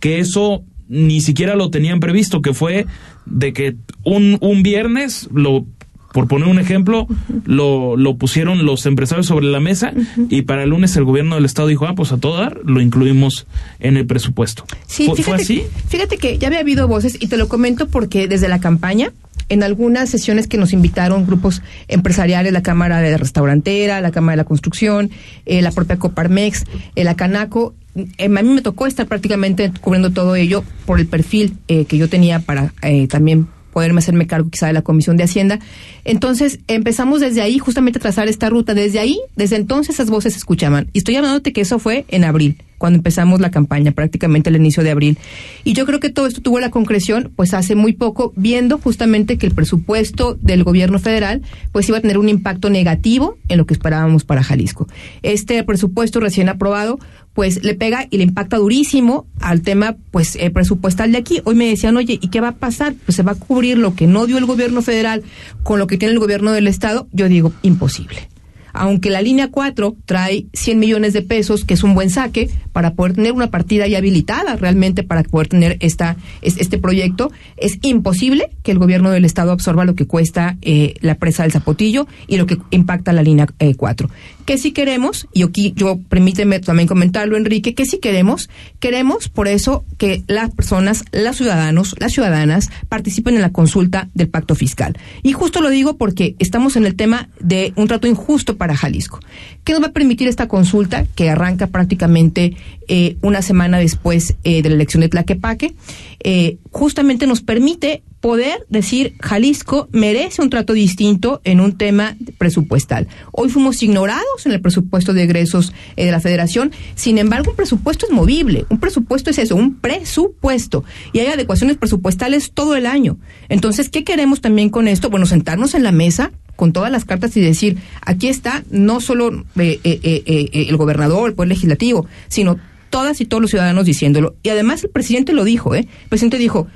que eso ni siquiera lo tenían previsto que fue de que un, un viernes lo por poner un ejemplo, lo, lo pusieron los empresarios sobre la mesa y para el lunes el gobierno del estado dijo, ah, pues a todo dar, lo incluimos en el presupuesto. Sí, ¿Fue, fíjate, fue así? Fíjate que ya había habido voces y te lo comento porque desde la campaña, en algunas sesiones que nos invitaron grupos empresariales, la Cámara de Restaurantera, la Cámara de la Construcción, eh, la propia Coparmex, eh, la Canaco, eh, a mí me tocó estar prácticamente cubriendo todo ello por el perfil eh, que yo tenía para eh, también poderme hacerme cargo quizá de la Comisión de Hacienda. Entonces empezamos desde ahí justamente a trazar esta ruta. Desde ahí, desde entonces esas voces se escuchaban. Y estoy hablándote que eso fue en abril, cuando empezamos la campaña, prácticamente al inicio de abril. Y yo creo que todo esto tuvo la concreción, pues hace muy poco, viendo justamente que el presupuesto del gobierno federal, pues iba a tener un impacto negativo en lo que esperábamos para Jalisco. Este presupuesto recién aprobado, pues le pega y le impacta durísimo al tema pues eh, presupuestal de aquí. Hoy me decían, oye, ¿y qué va a pasar? Pues se va a cubrir lo que no dio el gobierno federal con lo que tiene el gobierno del estado. Yo digo, imposible. Aunque la línea 4 trae 100 millones de pesos, que es un buen saque, para poder tener una partida ya habilitada realmente para poder tener esta, es- este proyecto, es imposible que el gobierno del estado absorba lo que cuesta eh, la presa del Zapotillo y lo que impacta la línea eh, 4. Que si queremos, y aquí yo permíteme también comentarlo, Enrique, que si queremos, queremos por eso que las personas, los ciudadanos, las ciudadanas participen en la consulta del pacto fiscal. Y justo lo digo porque estamos en el tema de un trato injusto para Jalisco. ¿Qué nos va a permitir esta consulta que arranca prácticamente eh, una semana después eh, de la elección de Tlaquepaque? Eh, justamente nos permite poder decir Jalisco merece un trato distinto en un tema presupuestal. Hoy fuimos ignorados en el presupuesto de egresos eh, de la federación, sin embargo un presupuesto es movible, un presupuesto es eso, un presupuesto y hay adecuaciones presupuestales todo el año. Entonces, ¿qué queremos también con esto? Bueno, sentarnos en la mesa con todas las cartas y decir, aquí está no solo eh, eh, el gobernador, el poder legislativo, sino todas y todos los ciudadanos diciéndolo. Y además el presidente lo dijo, ¿eh? El presidente dijo,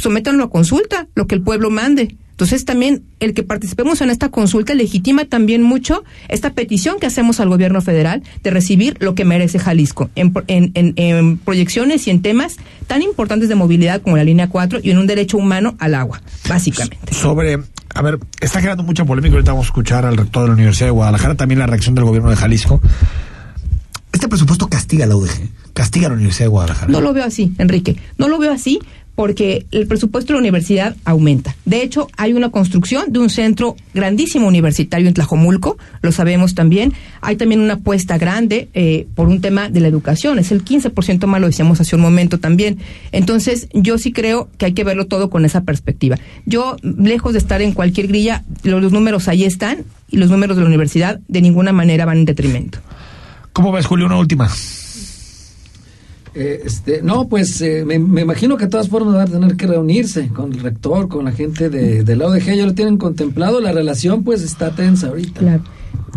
sométanlo a consulta, lo que el pueblo mande. Entonces también el que participemos en esta consulta legitima también mucho esta petición que hacemos al gobierno federal de recibir lo que merece Jalisco en, en, proyecciones y en temas tan importantes de movilidad como la línea 4 y en un derecho humano al agua, básicamente. Sobre, a ver, está generando mucha polémica, ahorita vamos a escuchar al rector de la Universidad de Guadalajara, también la reacción del gobierno de Jalisco. Este presupuesto castiga a la UDG, castiga a la Universidad de Guadalajara. No lo veo así, Enrique, no lo veo así porque el presupuesto de la universidad aumenta. De hecho, hay una construcción de un centro grandísimo universitario en Tlajomulco, lo sabemos también. Hay también una apuesta grande eh, por un tema de la educación, es el 15% más, lo decíamos hace un momento también. Entonces, yo sí creo que hay que verlo todo con esa perspectiva. Yo, lejos de estar en cualquier grilla, los números ahí están y los números de la universidad de ninguna manera van en detrimento. ¿Cómo ves, Julio? Una última. Eh, este, no, pues eh, me, imagino que de todas formas van a tener que reunirse con el rector, con la gente de, de la ODG, ya lo tienen contemplado, la relación pues está tensa ahorita. Claro.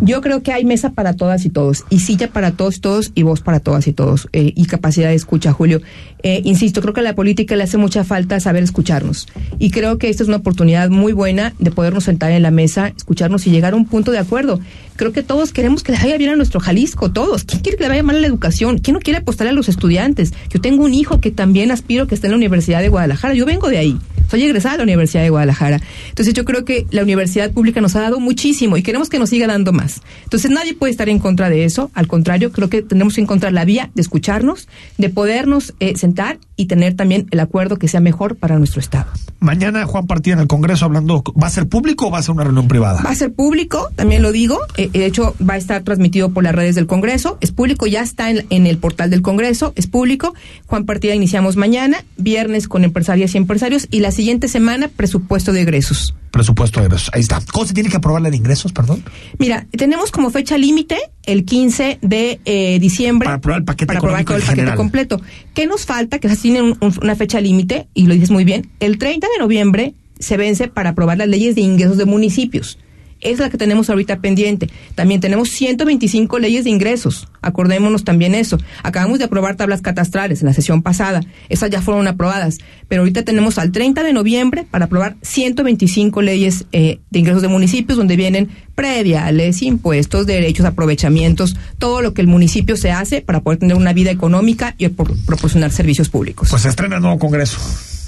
Yo creo que hay mesa para todas y todos, y silla para todos y todos, y voz para todas y todos, eh, y capacidad de escucha, Julio. Eh, insisto, creo que a la política le hace mucha falta saber escucharnos, y creo que esta es una oportunidad muy buena de podernos sentar en la mesa, escucharnos y llegar a un punto de acuerdo. Creo que todos queremos que le vaya bien a nuestro Jalisco, todos. ¿Quién quiere que le vaya mal a la educación? ¿Quién no quiere apostar a los estudiantes? Yo tengo un hijo que también aspiro que esté en la Universidad de Guadalajara, yo vengo de ahí soy egresada de la Universidad de Guadalajara. Entonces yo creo que la universidad pública nos ha dado muchísimo y queremos que nos siga dando más. Entonces nadie puede estar en contra de eso. Al contrario, creo que tenemos que encontrar la vía de escucharnos, de podernos eh, sentar y tener también el acuerdo que sea mejor para nuestro Estado. Mañana Juan Partía en el Congreso hablando, ¿va a ser público o va a ser una reunión privada? Va a ser público, también lo digo. Eh, de hecho, va a estar transmitido por las redes del Congreso. Es público, ya está en, en el portal del Congreso, es público. Juan Partida iniciamos mañana, viernes con empresarias y empresarios y la siguiente semana presupuesto de egresos. Presupuesto de egresos, ahí está. ¿Cómo se tiene que aprobar la de ingresos, perdón? Mira, tenemos como fecha límite el 15 de eh, diciembre. Para aprobar el paquete Para aprobar todo el paquete completo. ¿Qué nos falta? Que tiene una fecha límite, y lo dices muy bien. El 30 de noviembre se vence para aprobar las leyes de ingresos de municipios es la que tenemos ahorita pendiente. También tenemos 125 leyes de ingresos. Acordémonos también eso. Acabamos de aprobar tablas catastrales en la sesión pasada. Esas ya fueron aprobadas. Pero ahorita tenemos al 30 de noviembre para aprobar 125 leyes eh, de ingresos de municipios donde vienen prediales, impuestos, derechos, aprovechamientos, todo lo que el municipio se hace para poder tener una vida económica y proporcionar servicios públicos. Pues estrena el nuevo Congreso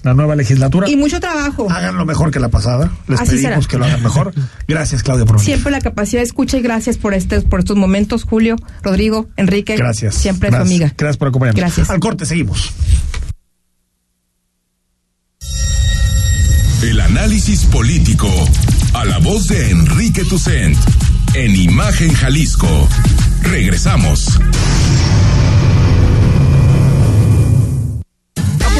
la nueva legislatura. Y mucho trabajo. Háganlo mejor que la pasada. Les pedimos que lo hagan mejor. Gracias, Claudia, por Siempre la capacidad de escucha y gracias por estos, por estos momentos, Julio, Rodrigo, Enrique. Gracias. Siempre es su amiga. Gracias por acompañarnos. Gracias. Al corte, seguimos. El análisis político a la voz de Enrique Tucent en Imagen Jalisco. Regresamos.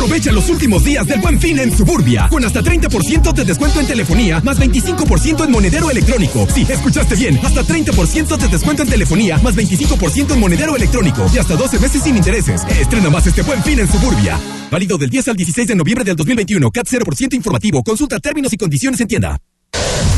Aprovecha los últimos días del buen fin en Suburbia, con hasta 30% de descuento en telefonía, más 25% en monedero electrónico. Sí, escuchaste bien, hasta 30% de descuento en telefonía, más 25% en monedero electrónico y hasta 12 meses sin intereses. Estrena más este buen fin en Suburbia. Válido del 10 al 16 de noviembre del 2021, CAT 0% informativo. Consulta términos y condiciones en tienda.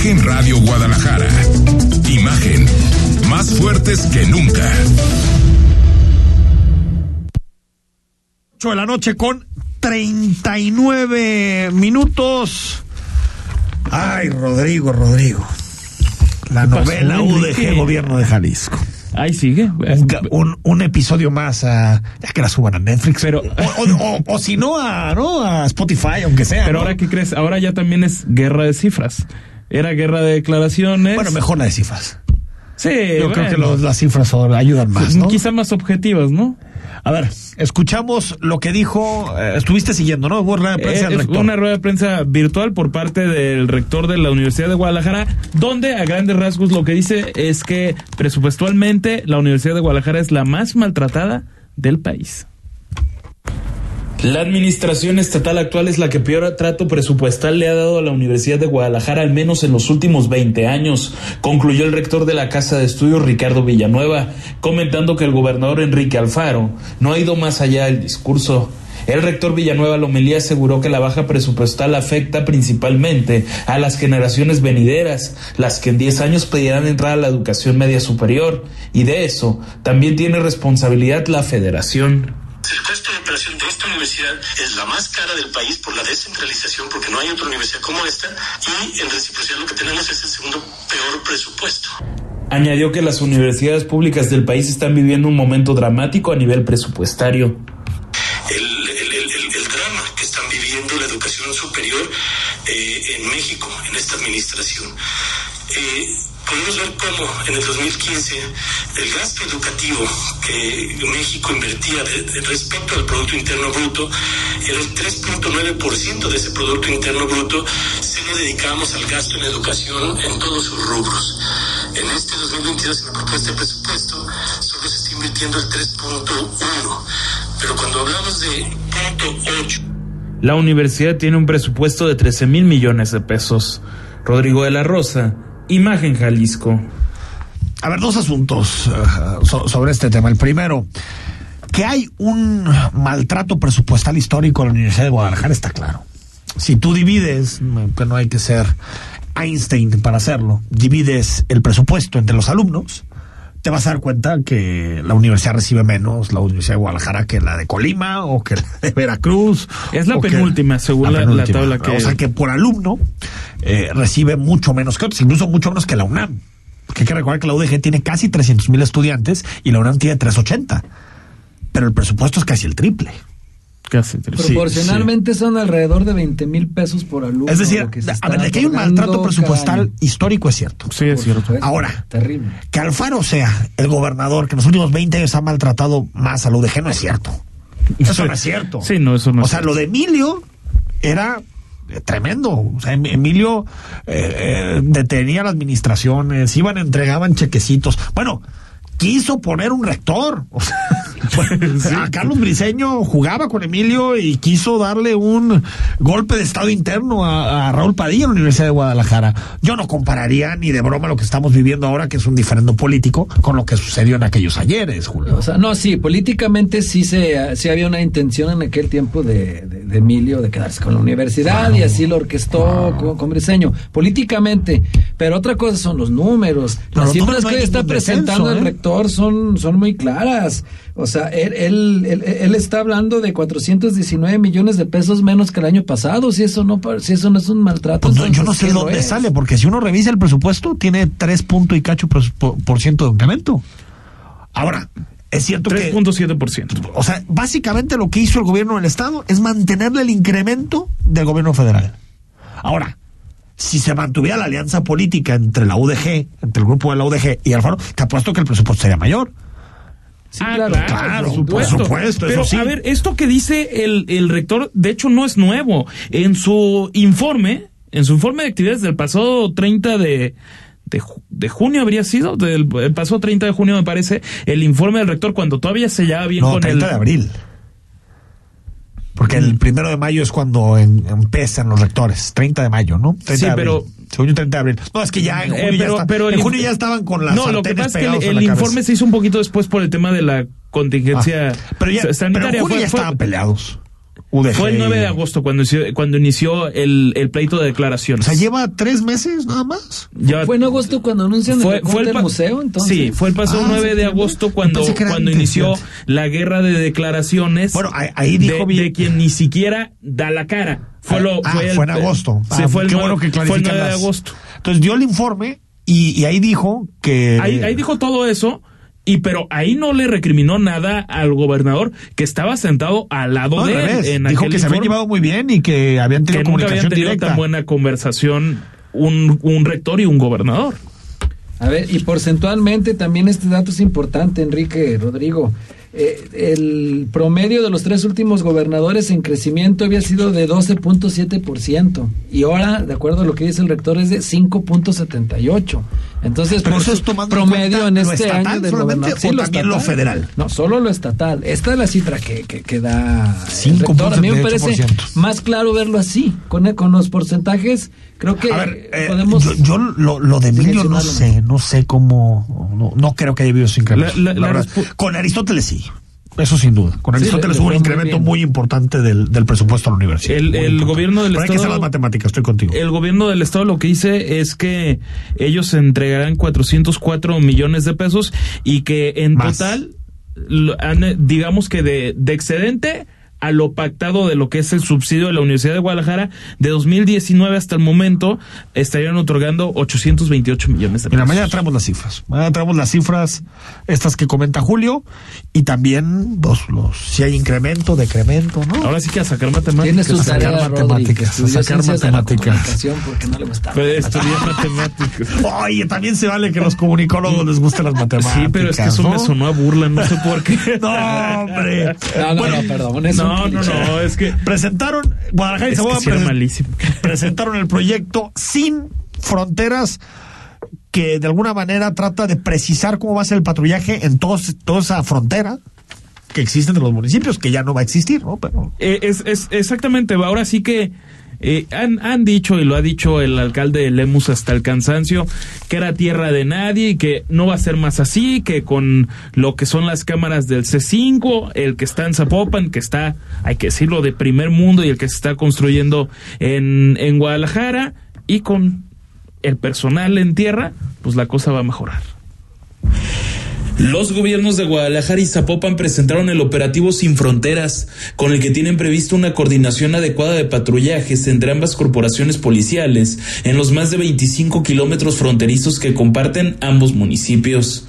Imagen Radio Guadalajara. Imagen. Más fuertes que nunca. 8 de la noche con 39 minutos. Ay, Rodrigo, Rodrigo. La novela UDG Gobierno de Jalisco. Ahí sigue. Un, un, episodio más a. Ya que la suban a Netflix. Pero, o, si no a, ¿no? a Spotify, aunque sea. Pero ahora, ¿qué crees? Ahora ya también es guerra de cifras. Era guerra de declaraciones. Bueno, mejor la de cifras. Sí. Yo creo que las cifras ayudan más. ¿no? Quizá más objetivas, ¿no? A ver, escuchamos lo que dijo, eh, estuviste siguiendo, ¿no? Hubo rueda de prensa eh, Una rueda de prensa virtual por parte del rector de la Universidad de Guadalajara, donde a grandes rasgos lo que dice es que presupuestalmente la Universidad de Guadalajara es la más maltratada del país. La administración estatal actual es la que peor trato presupuestal le ha dado a la Universidad de Guadalajara, al menos en los últimos 20 años, concluyó el rector de la Casa de Estudios, Ricardo Villanueva, comentando que el gobernador Enrique Alfaro no ha ido más allá del discurso. El rector Villanueva Lomelía aseguró que la baja presupuestal afecta principalmente a las generaciones venideras, las que en 10 años pedirán entrar a la educación media superior, y de eso también tiene responsabilidad la federación. El costo de operación de esta universidad es la más cara del país por la descentralización, porque no hay otra universidad como esta, y en reciprocidad lo que tenemos es el segundo peor presupuesto. Añadió que las universidades públicas del país están viviendo un momento dramático a nivel presupuestario. El, drama que están viviendo la educación superior eh, en México, en esta administración. Eh, podemos ver cómo en el 2015 el gasto educativo que México invertía respecto al Producto Interno Bruto era el 3.9% de ese Producto Interno Bruto se lo dedicamos al gasto en educación en todos sus rubros. En este 2022, en la propuesta de presupuesto, solo se está invirtiendo el 3.1%, pero cuando hablamos de 0.8%, la universidad tiene un presupuesto de 13 mil millones de pesos. Rodrigo de la Rosa, Imagen Jalisco. A ver, dos asuntos uh, sobre este tema. El primero, que hay un maltrato presupuestal histórico en la Universidad de Guadalajara, está claro. Si tú divides, que no hay que ser Einstein para hacerlo, divides el presupuesto entre los alumnos, te vas a dar cuenta que la universidad recibe menos la Universidad de Guadalajara que la de Colima o que la de Veracruz. Es la penúltima, según la, tabla que... O sea que por alumno eh, recibe mucho menos que otros, incluso mucho menos que la UNAM. Porque hay que recordar que la UDG tiene casi 300 mil estudiantes y la UNAM tiene 380. Pero el presupuesto es casi el triple. Proporcionalmente son alrededor de 20 mil pesos por alumno. Es decir, a ver, de que hay un maltrato presupuestal histórico es cierto. Sí, es cierto. Ahora, terrible. que Alfaro sea el gobernador que en los últimos 20 años ha maltratado más a la UDG no es cierto. Eso no es cierto. Sí, no, eso no O sea, lo de Emilio era tremendo. O sea, em-, Emilio eh, eh, detenía las administraciones, iban, entregaban chequecitos. Bueno, quiso poner un rector. A Carlos Briseño jugaba con Emilio y quiso darle un golpe de estado interno a, Raúl Padilla en la Universidad de Guadalajara. Yo no compararía ni de broma lo que estamos viviendo ahora, que es un diferendo político, con lo que sucedió en aquellos ayeres, Julio. O sea, no, sí, políticamente sí se sí había una intención en aquel tiempo de, Emilio de quedarse con la universidad y así lo orquestó con, Briseño. Políticamente, pero otra cosa son los números. Las cifras que está presentando el ¿eh? rector son, son muy claras. O sea, él, él, él, está hablando de 419 millones de pesos menos que el año pasado. Si eso no, si eso no es un maltrato. Pues yo no sé dónde sale, porque si uno revisa el presupuesto, tiene 3 punto y cacho por, ciento de incremento. Ahora, es cierto que. 3.7%. O sea, básicamente lo que hizo el gobierno del Estado es mantenerle el incremento del gobierno federal. Ahora, si se mantuviera la alianza política entre la UDG, entre el grupo de la UDG y Alfaro, te apuesto que el presupuesto sería mayor. Ah, claro, por supuesto. Pero a ver, esto que dice el, el rector, de hecho no es nuevo. En su informe, en su informe de actividades del pasado 30 de, de, junio habría sido, del el pasado 30 de junio me parece, el informe del rector cuando todavía se llevaba bien no, con 30 de abril. Porque el primero de mayo es cuando empiezan los rectores, 30 de mayo, ¿no? sí, pero... Según 30 de abril. No, es que ya en eh, junio, ya, pero en junio ya estaban con las No, lo que pasa es que el, informe se hizo un poquito después por el tema de la contingencia ah, pero ya, sanitaria. Pero en junio ya estaban peleados. Fue el 9 de agosto cuando inició, cuando inició el, el, pleito de declaraciones. O sea, lleva tres meses nada más. fue en agosto cuando anuncian fue, el, museo, entonces. Sí, fue el pasado 9 ah, de agosto cuando, cuando inició la guerra de declaraciones. Bueno, ahí dijo de, de quien ni siquiera da la cara. Fue, ah, lo, ah, fue, en agosto. Sí, fue el, bueno que fue el 9 de agosto. Entonces dio el informe y, y ahí dijo que. Ahí, ahí dijo todo eso y pero ahí no le recriminó nada al gobernador que estaba sentado al lado de él. Dijo que se habían llevado muy bien y que habían tenido que comunicación nunca habían tenido tan buena conversación un, un rector y un gobernador. A ver, y porcentualmente también este dato es importante, Enrique Rodrigo. Eh, el promedio de los tres últimos gobernadores en crecimiento había sido de 12.7% y ahora, de acuerdo a lo que dice el rector, es de 5.78%. Entonces, Pero eso es tomando promedio en, este año de gobernador. Sí, lo, estatal, lo federal. No, solo lo estatal. Esta es la cifra que, que, da el rector. A mí me parece más claro verlo así, con, con los porcentajes. Creo que eh, podemos. Yo, lo, lo, de Emilio no sé, no sé cómo. No, no creo que haya habido sin Con Aristóteles sí. Eso sin duda. Con Aristóteles hubo un incremento muy, importante del, del, presupuesto a la universidad. El, gobierno del Estado. Hay que las matemáticas, estoy contigo. El gobierno del Estado lo que dice es que ellos entregarán 404 millones de pesos y que en total, digamos que de, de excedente, a lo pactado de lo que es el subsidio de la Universidad de Guadalajara, de 2019 hasta el momento estarían otorgando 828 millones de pesos. Mira, mañana traemos las cifras. Mañana traemos las cifras estas que comenta Julio y también los, los si hay incremento, decremento, ¿no? Ahora sí que a sacar matemáticas. Tiene a sacar matemáticas. A sacar matemáticas. porque no le gusta. estudiar matemáticas. Oye, también se vale que a los comunicólogos les gusten las matemáticas. Sí, pero es que eso me sonó a burla, no sé por qué. no, hombre. No, no, no, perdón. Eso no, no, no, es que presentaron Guadalajara y es presentaron el proyecto sin fronteras que de alguna manera trata de precisar cómo va a ser el patrullaje en todos, toda esa frontera que existe entre los municipios, que ya no va a existir, ¿no? Pero... Eh, es, es exactamente, ahora sí que eh, han, han, dicho, y lo ha dicho el alcalde de Lemus hasta el cansancio, que era tierra de nadie y que no va a ser más así, que con lo que son las cámaras del C5, el que está en Zapopan, que está, hay que decirlo, de primer mundo y el que se está construyendo en, en Guadalajara, y con el personal en tierra, pues la cosa va a mejorar. Los gobiernos de Guadalajara y Zapopan presentaron el operativo Sin Fronteras, con el que tienen previsto una coordinación adecuada de patrullajes entre ambas corporaciones policiales en los más de 25 kilómetros fronterizos que comparten ambos municipios.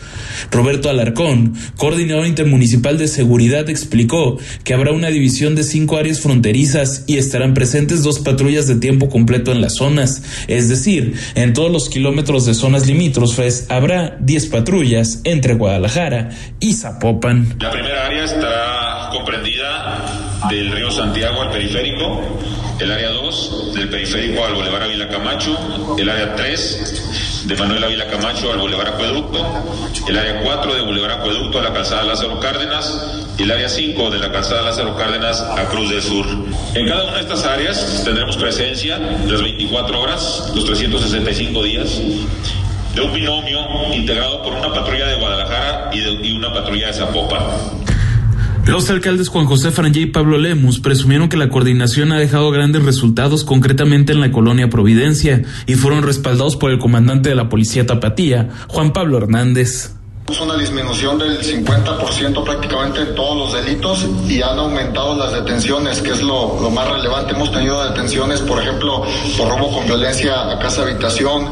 Roberto Alarcón, coordinador intermunicipal de seguridad, explicó que habrá una división de cinco áreas fronterizas y estarán presentes dos patrullas de tiempo completo en las zonas, es decir, en todos los kilómetros de zonas limítrofes habrá 10 patrullas entre Guadalajara Guadalajara y Zapopan. La primera área estará comprendida del río Santiago al periférico, el área 2 del periférico al Boulevard Ávila Camacho, el área 3 de Manuel Ávila Camacho al Boulevard Acueducto, el área 4 de Boulevard Acueducto a la calzada Lázaro Cárdenas y el área 5 de la calzada Lázaro Cárdenas a Cruz del Sur. En cada una de estas áreas tendremos presencia las 24 horas, los 365 días de un binomio integrado por una patrulla de Guadalajara y, una patrulla de Zapopan. Los alcaldes Juan José Frangé y Pablo Lemus presumieron que la coordinación ha dejado grandes resultados concretamente en la colonia Providencia y fueron respaldados por el comandante de la policía Tapatía, Juan Pablo Hernández una disminución del 50% prácticamente en todos los delitos y han aumentado las detenciones, que es lo, más relevante. Hemos tenido detenciones, por ejemplo, por robo con violencia a casa habitación,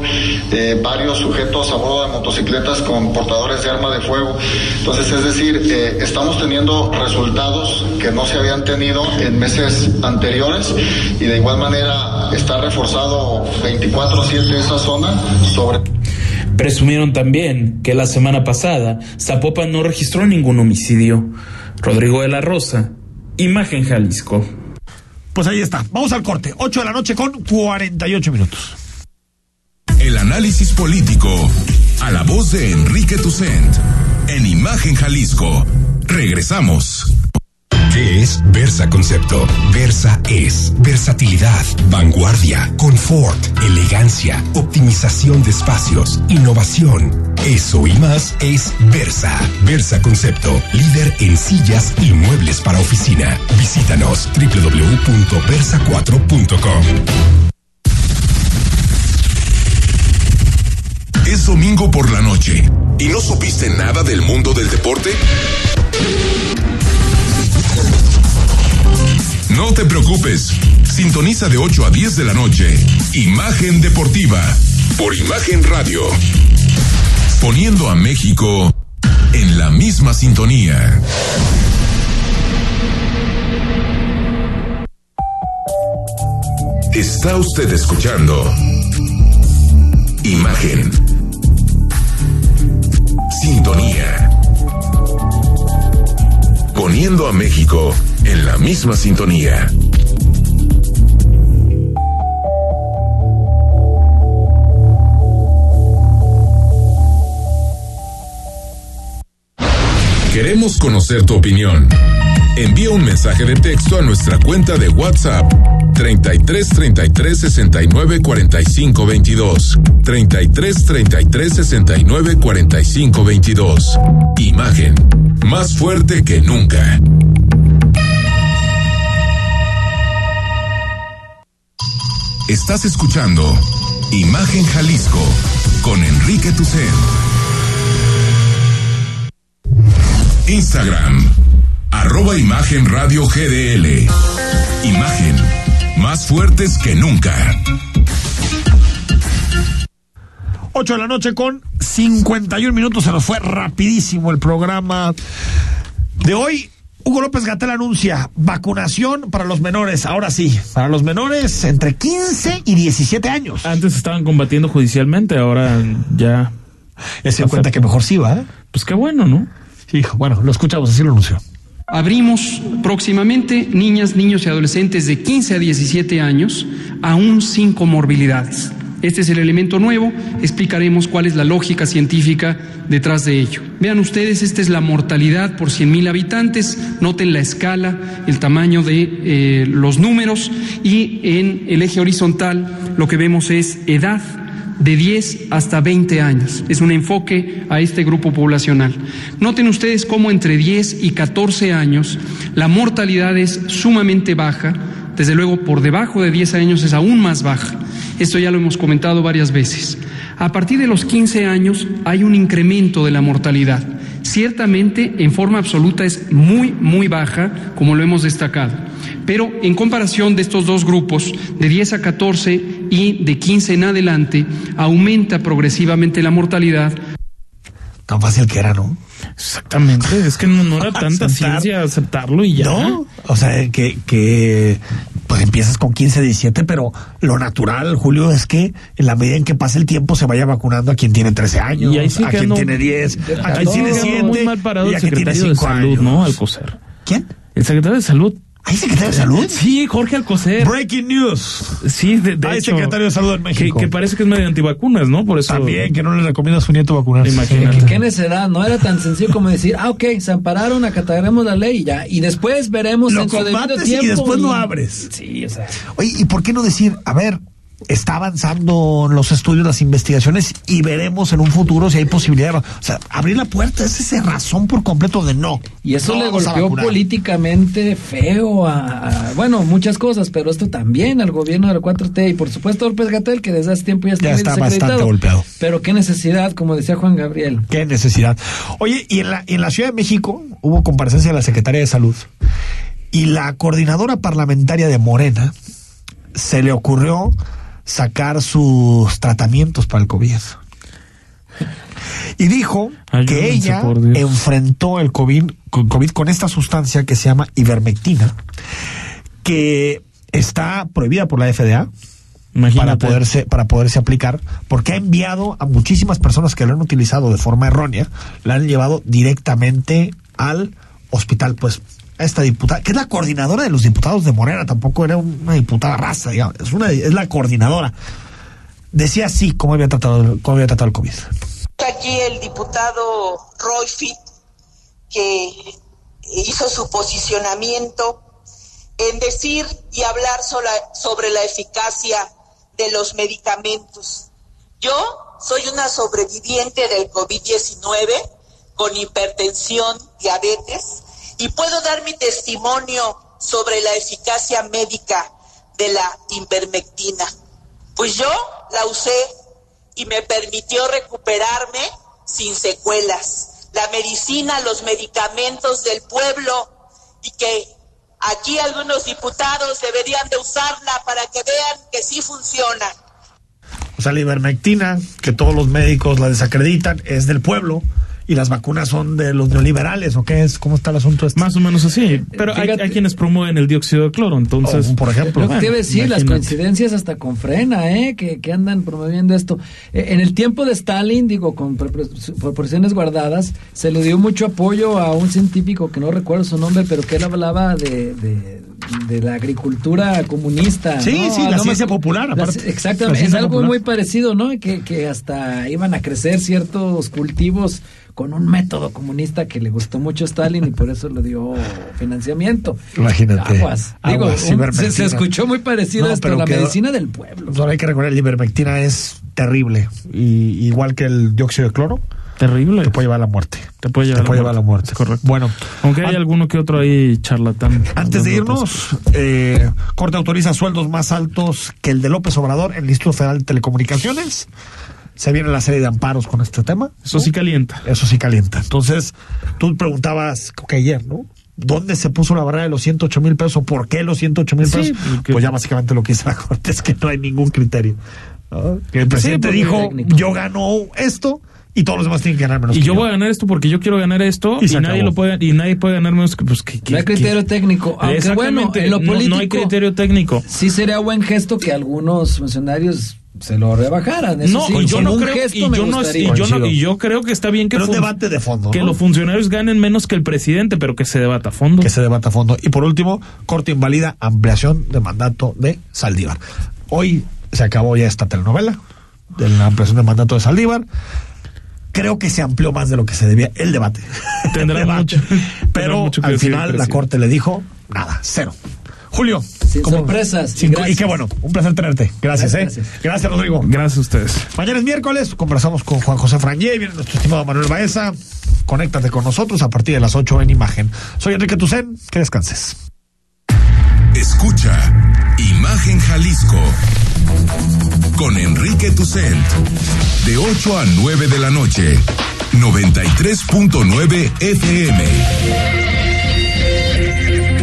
eh, varios sujetos a bordo de motocicletas con portadores de arma de fuego. Entonces, es decir, eh, estamos teniendo resultados que no se habían tenido en meses anteriores y de igual manera está reforzado 24-7 esa zona sobre... Presumieron también que la semana pasada Zapopan no registró ningún homicidio. Rodrigo de la Rosa, Imagen Jalisco. Pues ahí está. Vamos al corte. 8 de la noche con 48 minutos. El análisis político a la voz de Enrique Tucent en Imagen Jalisco. Regresamos. ¿Qué es Versa Concepto? Versa es versatilidad, vanguardia, confort, elegancia, optimización de espacios, innovación. Eso y más es Versa. Versa Concepto, líder en sillas y muebles para oficina. Visítanos www.versa4.com. Es domingo por la noche y no supiste nada del mundo del deporte. No te preocupes. Sintoniza de 8 a 10 de la noche. Imagen Deportiva. Por Imagen Radio. Poniendo a México en la misma sintonía. Está usted escuchando Imagen. Sintonía. Poniendo a México en la misma sintonía. Queremos conocer tu opinión. Envía un mensaje de texto a nuestra cuenta de WhatsApp 33 33 69 45 22. 33 33 69 45 22. Imagen. Más fuerte que nunca. Estás escuchando Imagen Jalisco con Enrique Tucen. Instagram, arroba Imagen Radio GDL. Imagen, más fuertes que nunca. 8 de la noche con 51 minutos. Se nos fue rapidísimo el programa de hoy. Hugo López Gatel anuncia vacunación para los menores. Ahora sí, para los menores entre 15 y 17 años. Antes estaban combatiendo judicialmente, ahora ya. se cuenta que mejor sí va. ¿eh? Pues qué bueno, ¿no? Hijo, bueno, lo escuchamos, así lo anunció. Abrimos próximamente niñas, niños y adolescentes de 15 a 17 años, aún sin comorbilidades. Este es el elemento nuevo, explicaremos cuál es la lógica científica detrás de ello. Vean ustedes, esta es la mortalidad por 100.000 habitantes, noten la escala, el tamaño de eh, los números y en el eje horizontal lo que vemos es edad de 10 hasta 20 años. Es un enfoque a este grupo poblacional. Noten ustedes cómo entre 10 y 14 años la mortalidad es sumamente baja, desde luego por debajo de 10 años es aún más baja. Esto ya lo hemos comentado varias veces. A partir de los 15 años hay un incremento de la mortalidad. Ciertamente, en forma absoluta es muy, muy baja, como lo hemos destacado. Pero en comparación de estos dos grupos, de 10 a 14 y de 15 en adelante, aumenta progresivamente la mortalidad. Tan fácil que era, ¿no? Exactamente, es que no, era tanta ciencia aceptarlo y ya. No, o sea, que, que pues empiezas con 15, 17, pero lo natural, Julio, es que en la medida en que pase el tiempo se vaya vacunando a quien tiene 13 años, a quien tiene 10, a quien tiene 7 muy mal parado y a quien tiene 5 de salud, años. ¿no? Alcocer. ¿Quién? El secretario de salud ¿Hay secretario de salud? Sí, Jorge Alcocer. Breaking news. Sí, de, de Hay hecho, secretario de salud en México. Que, que, parece que es medio antivacunas, ¿no? Por eso. También, que no le recomienda a su nieto vacunarse. Imagínate. ¿Qué, qué necedad? No era tan sencillo como decir, ah, ok, se ampararon, acataremos la ley y ya. Y después veremos lo en su debido tiempo. y después y... lo abres. Sí, o sea. Oye, ¿y por qué no decir, a ver, está avanzando los estudios, las investigaciones y veremos en un futuro si hay posibilidad. De, o sea, abrir la puerta es esa razón por completo de no. Y eso no le golpeó políticamente feo a, a, bueno, muchas cosas, pero esto también al gobierno de la 4T y por supuesto López Gatel, que desde hace tiempo ya está, ya está bastante golpeado. Pero qué necesidad, como decía Juan Gabriel. Qué necesidad. Oye, y en la, en la Ciudad de México hubo comparecencia de la Secretaría de Salud y la coordinadora parlamentaria de Morena se le ocurrió sacar sus tratamientos para el COVID. Y dijo Ayúdense, que ella enfrentó el COVID, con COVID con esta sustancia que se llama ivermectina, que está prohibida por la FDA, para poderse, para poderse aplicar, porque ha enviado a muchísimas personas que lo han utilizado de forma errónea, la han llevado directamente al hospital. Pues esta diputada, que es la coordinadora de los diputados de Morena, tampoco era una diputada raza, es, una, es la coordinadora. Decía así cómo había tratado, cómo había tratado el COVID. Aquí el diputado Roy que hizo su posicionamiento en decir y hablar sobre la eficacia de los medicamentos. Yo soy una sobreviviente del COVID-19 con hipertensión, diabetes, y puedo dar mi testimonio sobre la eficacia médica de la invermectina. Pues yo la usé y me permitió recuperarme sin secuelas. La medicina, los medicamentos del pueblo y que aquí algunos diputados deberían de usarla para que vean que sí funciona. O sea, la ivermectina, que todos los médicos la desacreditan, es del pueblo y las vacunas son de los neoliberales o qué es cómo está el asunto este? más o menos así pero hay, quienes promueven el dióxido de cloro entonces por ejemplo debe decir las coincidencias hasta con frena eh que, que andan promoviendo esto eh, en el tiempo de Stalin digo con proporciones guardadas se le dio mucho apoyo a un científico que no recuerdo su nombre pero que él hablaba de, de la agricultura comunista. Sí, sí, la ciencia popular. exactamente, es algo muy parecido, ¿no? Que, que hasta iban a crecer ciertos cultivos con un método comunista que le gustó mucho a Stalin y por eso le dio financiamiento. Imagínate. Aguas. Digo, se, escuchó muy parecido a esto, la medicina del pueblo. No hay que recordar, la ivermectina es terrible. Y, igual que el dióxido de cloro. Terrible. Te puede llevar a la muerte. Te puede llevar, a, la muerte. Correcto. Bueno. Aunque hay alguno que otro ahí charlatán. Antes de irnos, eh, Corte autoriza sueldos más altos que el de López Obrador en el Instituto Federal de Telecomunicaciones se viene la serie de amparos con este tema. Eso sí calienta. Eso sí calienta. Entonces, tú preguntabas, que ayer, ¿no? ¿Dónde se puso la barrera de los 108 mil pesos? ¿Por qué los 108 mil pesos? Pues ya básicamente lo que dice la Corte es que no hay ningún criterio. el presidente dijo, yo gano esto, y todos los demás tienen que ganar menos. Y yo voy a ganar esto porque yo quiero ganar esto y, nadie lo puede y nadie puede ganar menos que pues que, no hay criterio técnico. Aunque bueno, en lo político no, hay criterio técnico. Sí sería buen gesto que algunos funcionarios se lo rebajaran. no, yo no creo y yo, no, y, yo creo que está bien que debate de fondo, que los funcionarios ganen menos que el presidente, pero que se debata a fondo. Que se debata a fondo. Y por último, corte invalida ampliación de mandato de Saldívar. Hoy se acabó ya esta telenovela de la ampliación de mandato de Saldívar. Creo que se amplió más de lo que se debía el debate. Tendrá mucho. Pero al final la corte le dijo nada, cero. Julio. Sin sorpresas. y, qué bueno, un placer tenerte. Gracias, ¿eh? Gracias. Rodrigo. Gracias a ustedes. Mañana es miércoles, conversamos con Juan José Frangé, viene nuestro estimado Manuel Baeza. Conéctate con nosotros a partir de las 8 en imagen. Soy Enrique Tucen, que descanses. Escucha Imagen Jalisco con Enrique Tucent de 8 a 9 de la noche, 93.9 FM.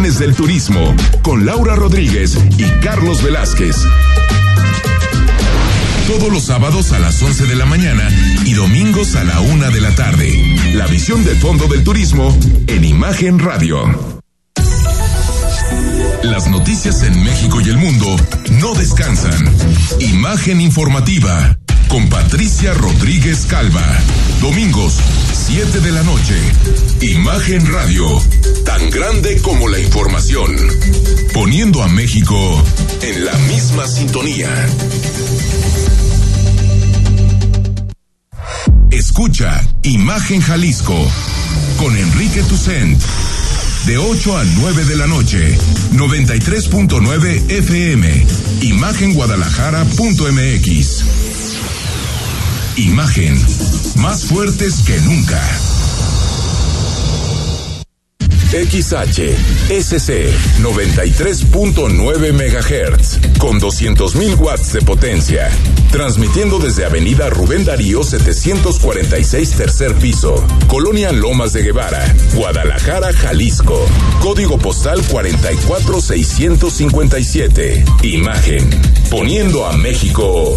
Del Turismo con Laura Rodríguez y Carlos Velázquez. Todos los sábados a las 11 de la mañana y domingos a la una de la tarde. La visión del fondo del turismo en Imagen Radio. Las noticias en México y el mundo no descansan. Imagen informativa con Patricia Rodríguez Calva. Domingos, 7 de la noche. Imagen Radio. Tan grande como la información, poniendo a México en la misma sintonía. Escucha Imagen Jalisco con Enrique Tucent. De 8 a 9 de la noche, 93.9 FM, imagenguadalajara.mx. Imagen, más fuertes que nunca. XH SC 93.9 MHz con 200.000 watts de potencia, transmitiendo desde Avenida Rubén Darío 746 tercer piso, Colonia Lomas de Guevara, Guadalajara, Jalisco. Código postal 44657. Imagen, poniendo a México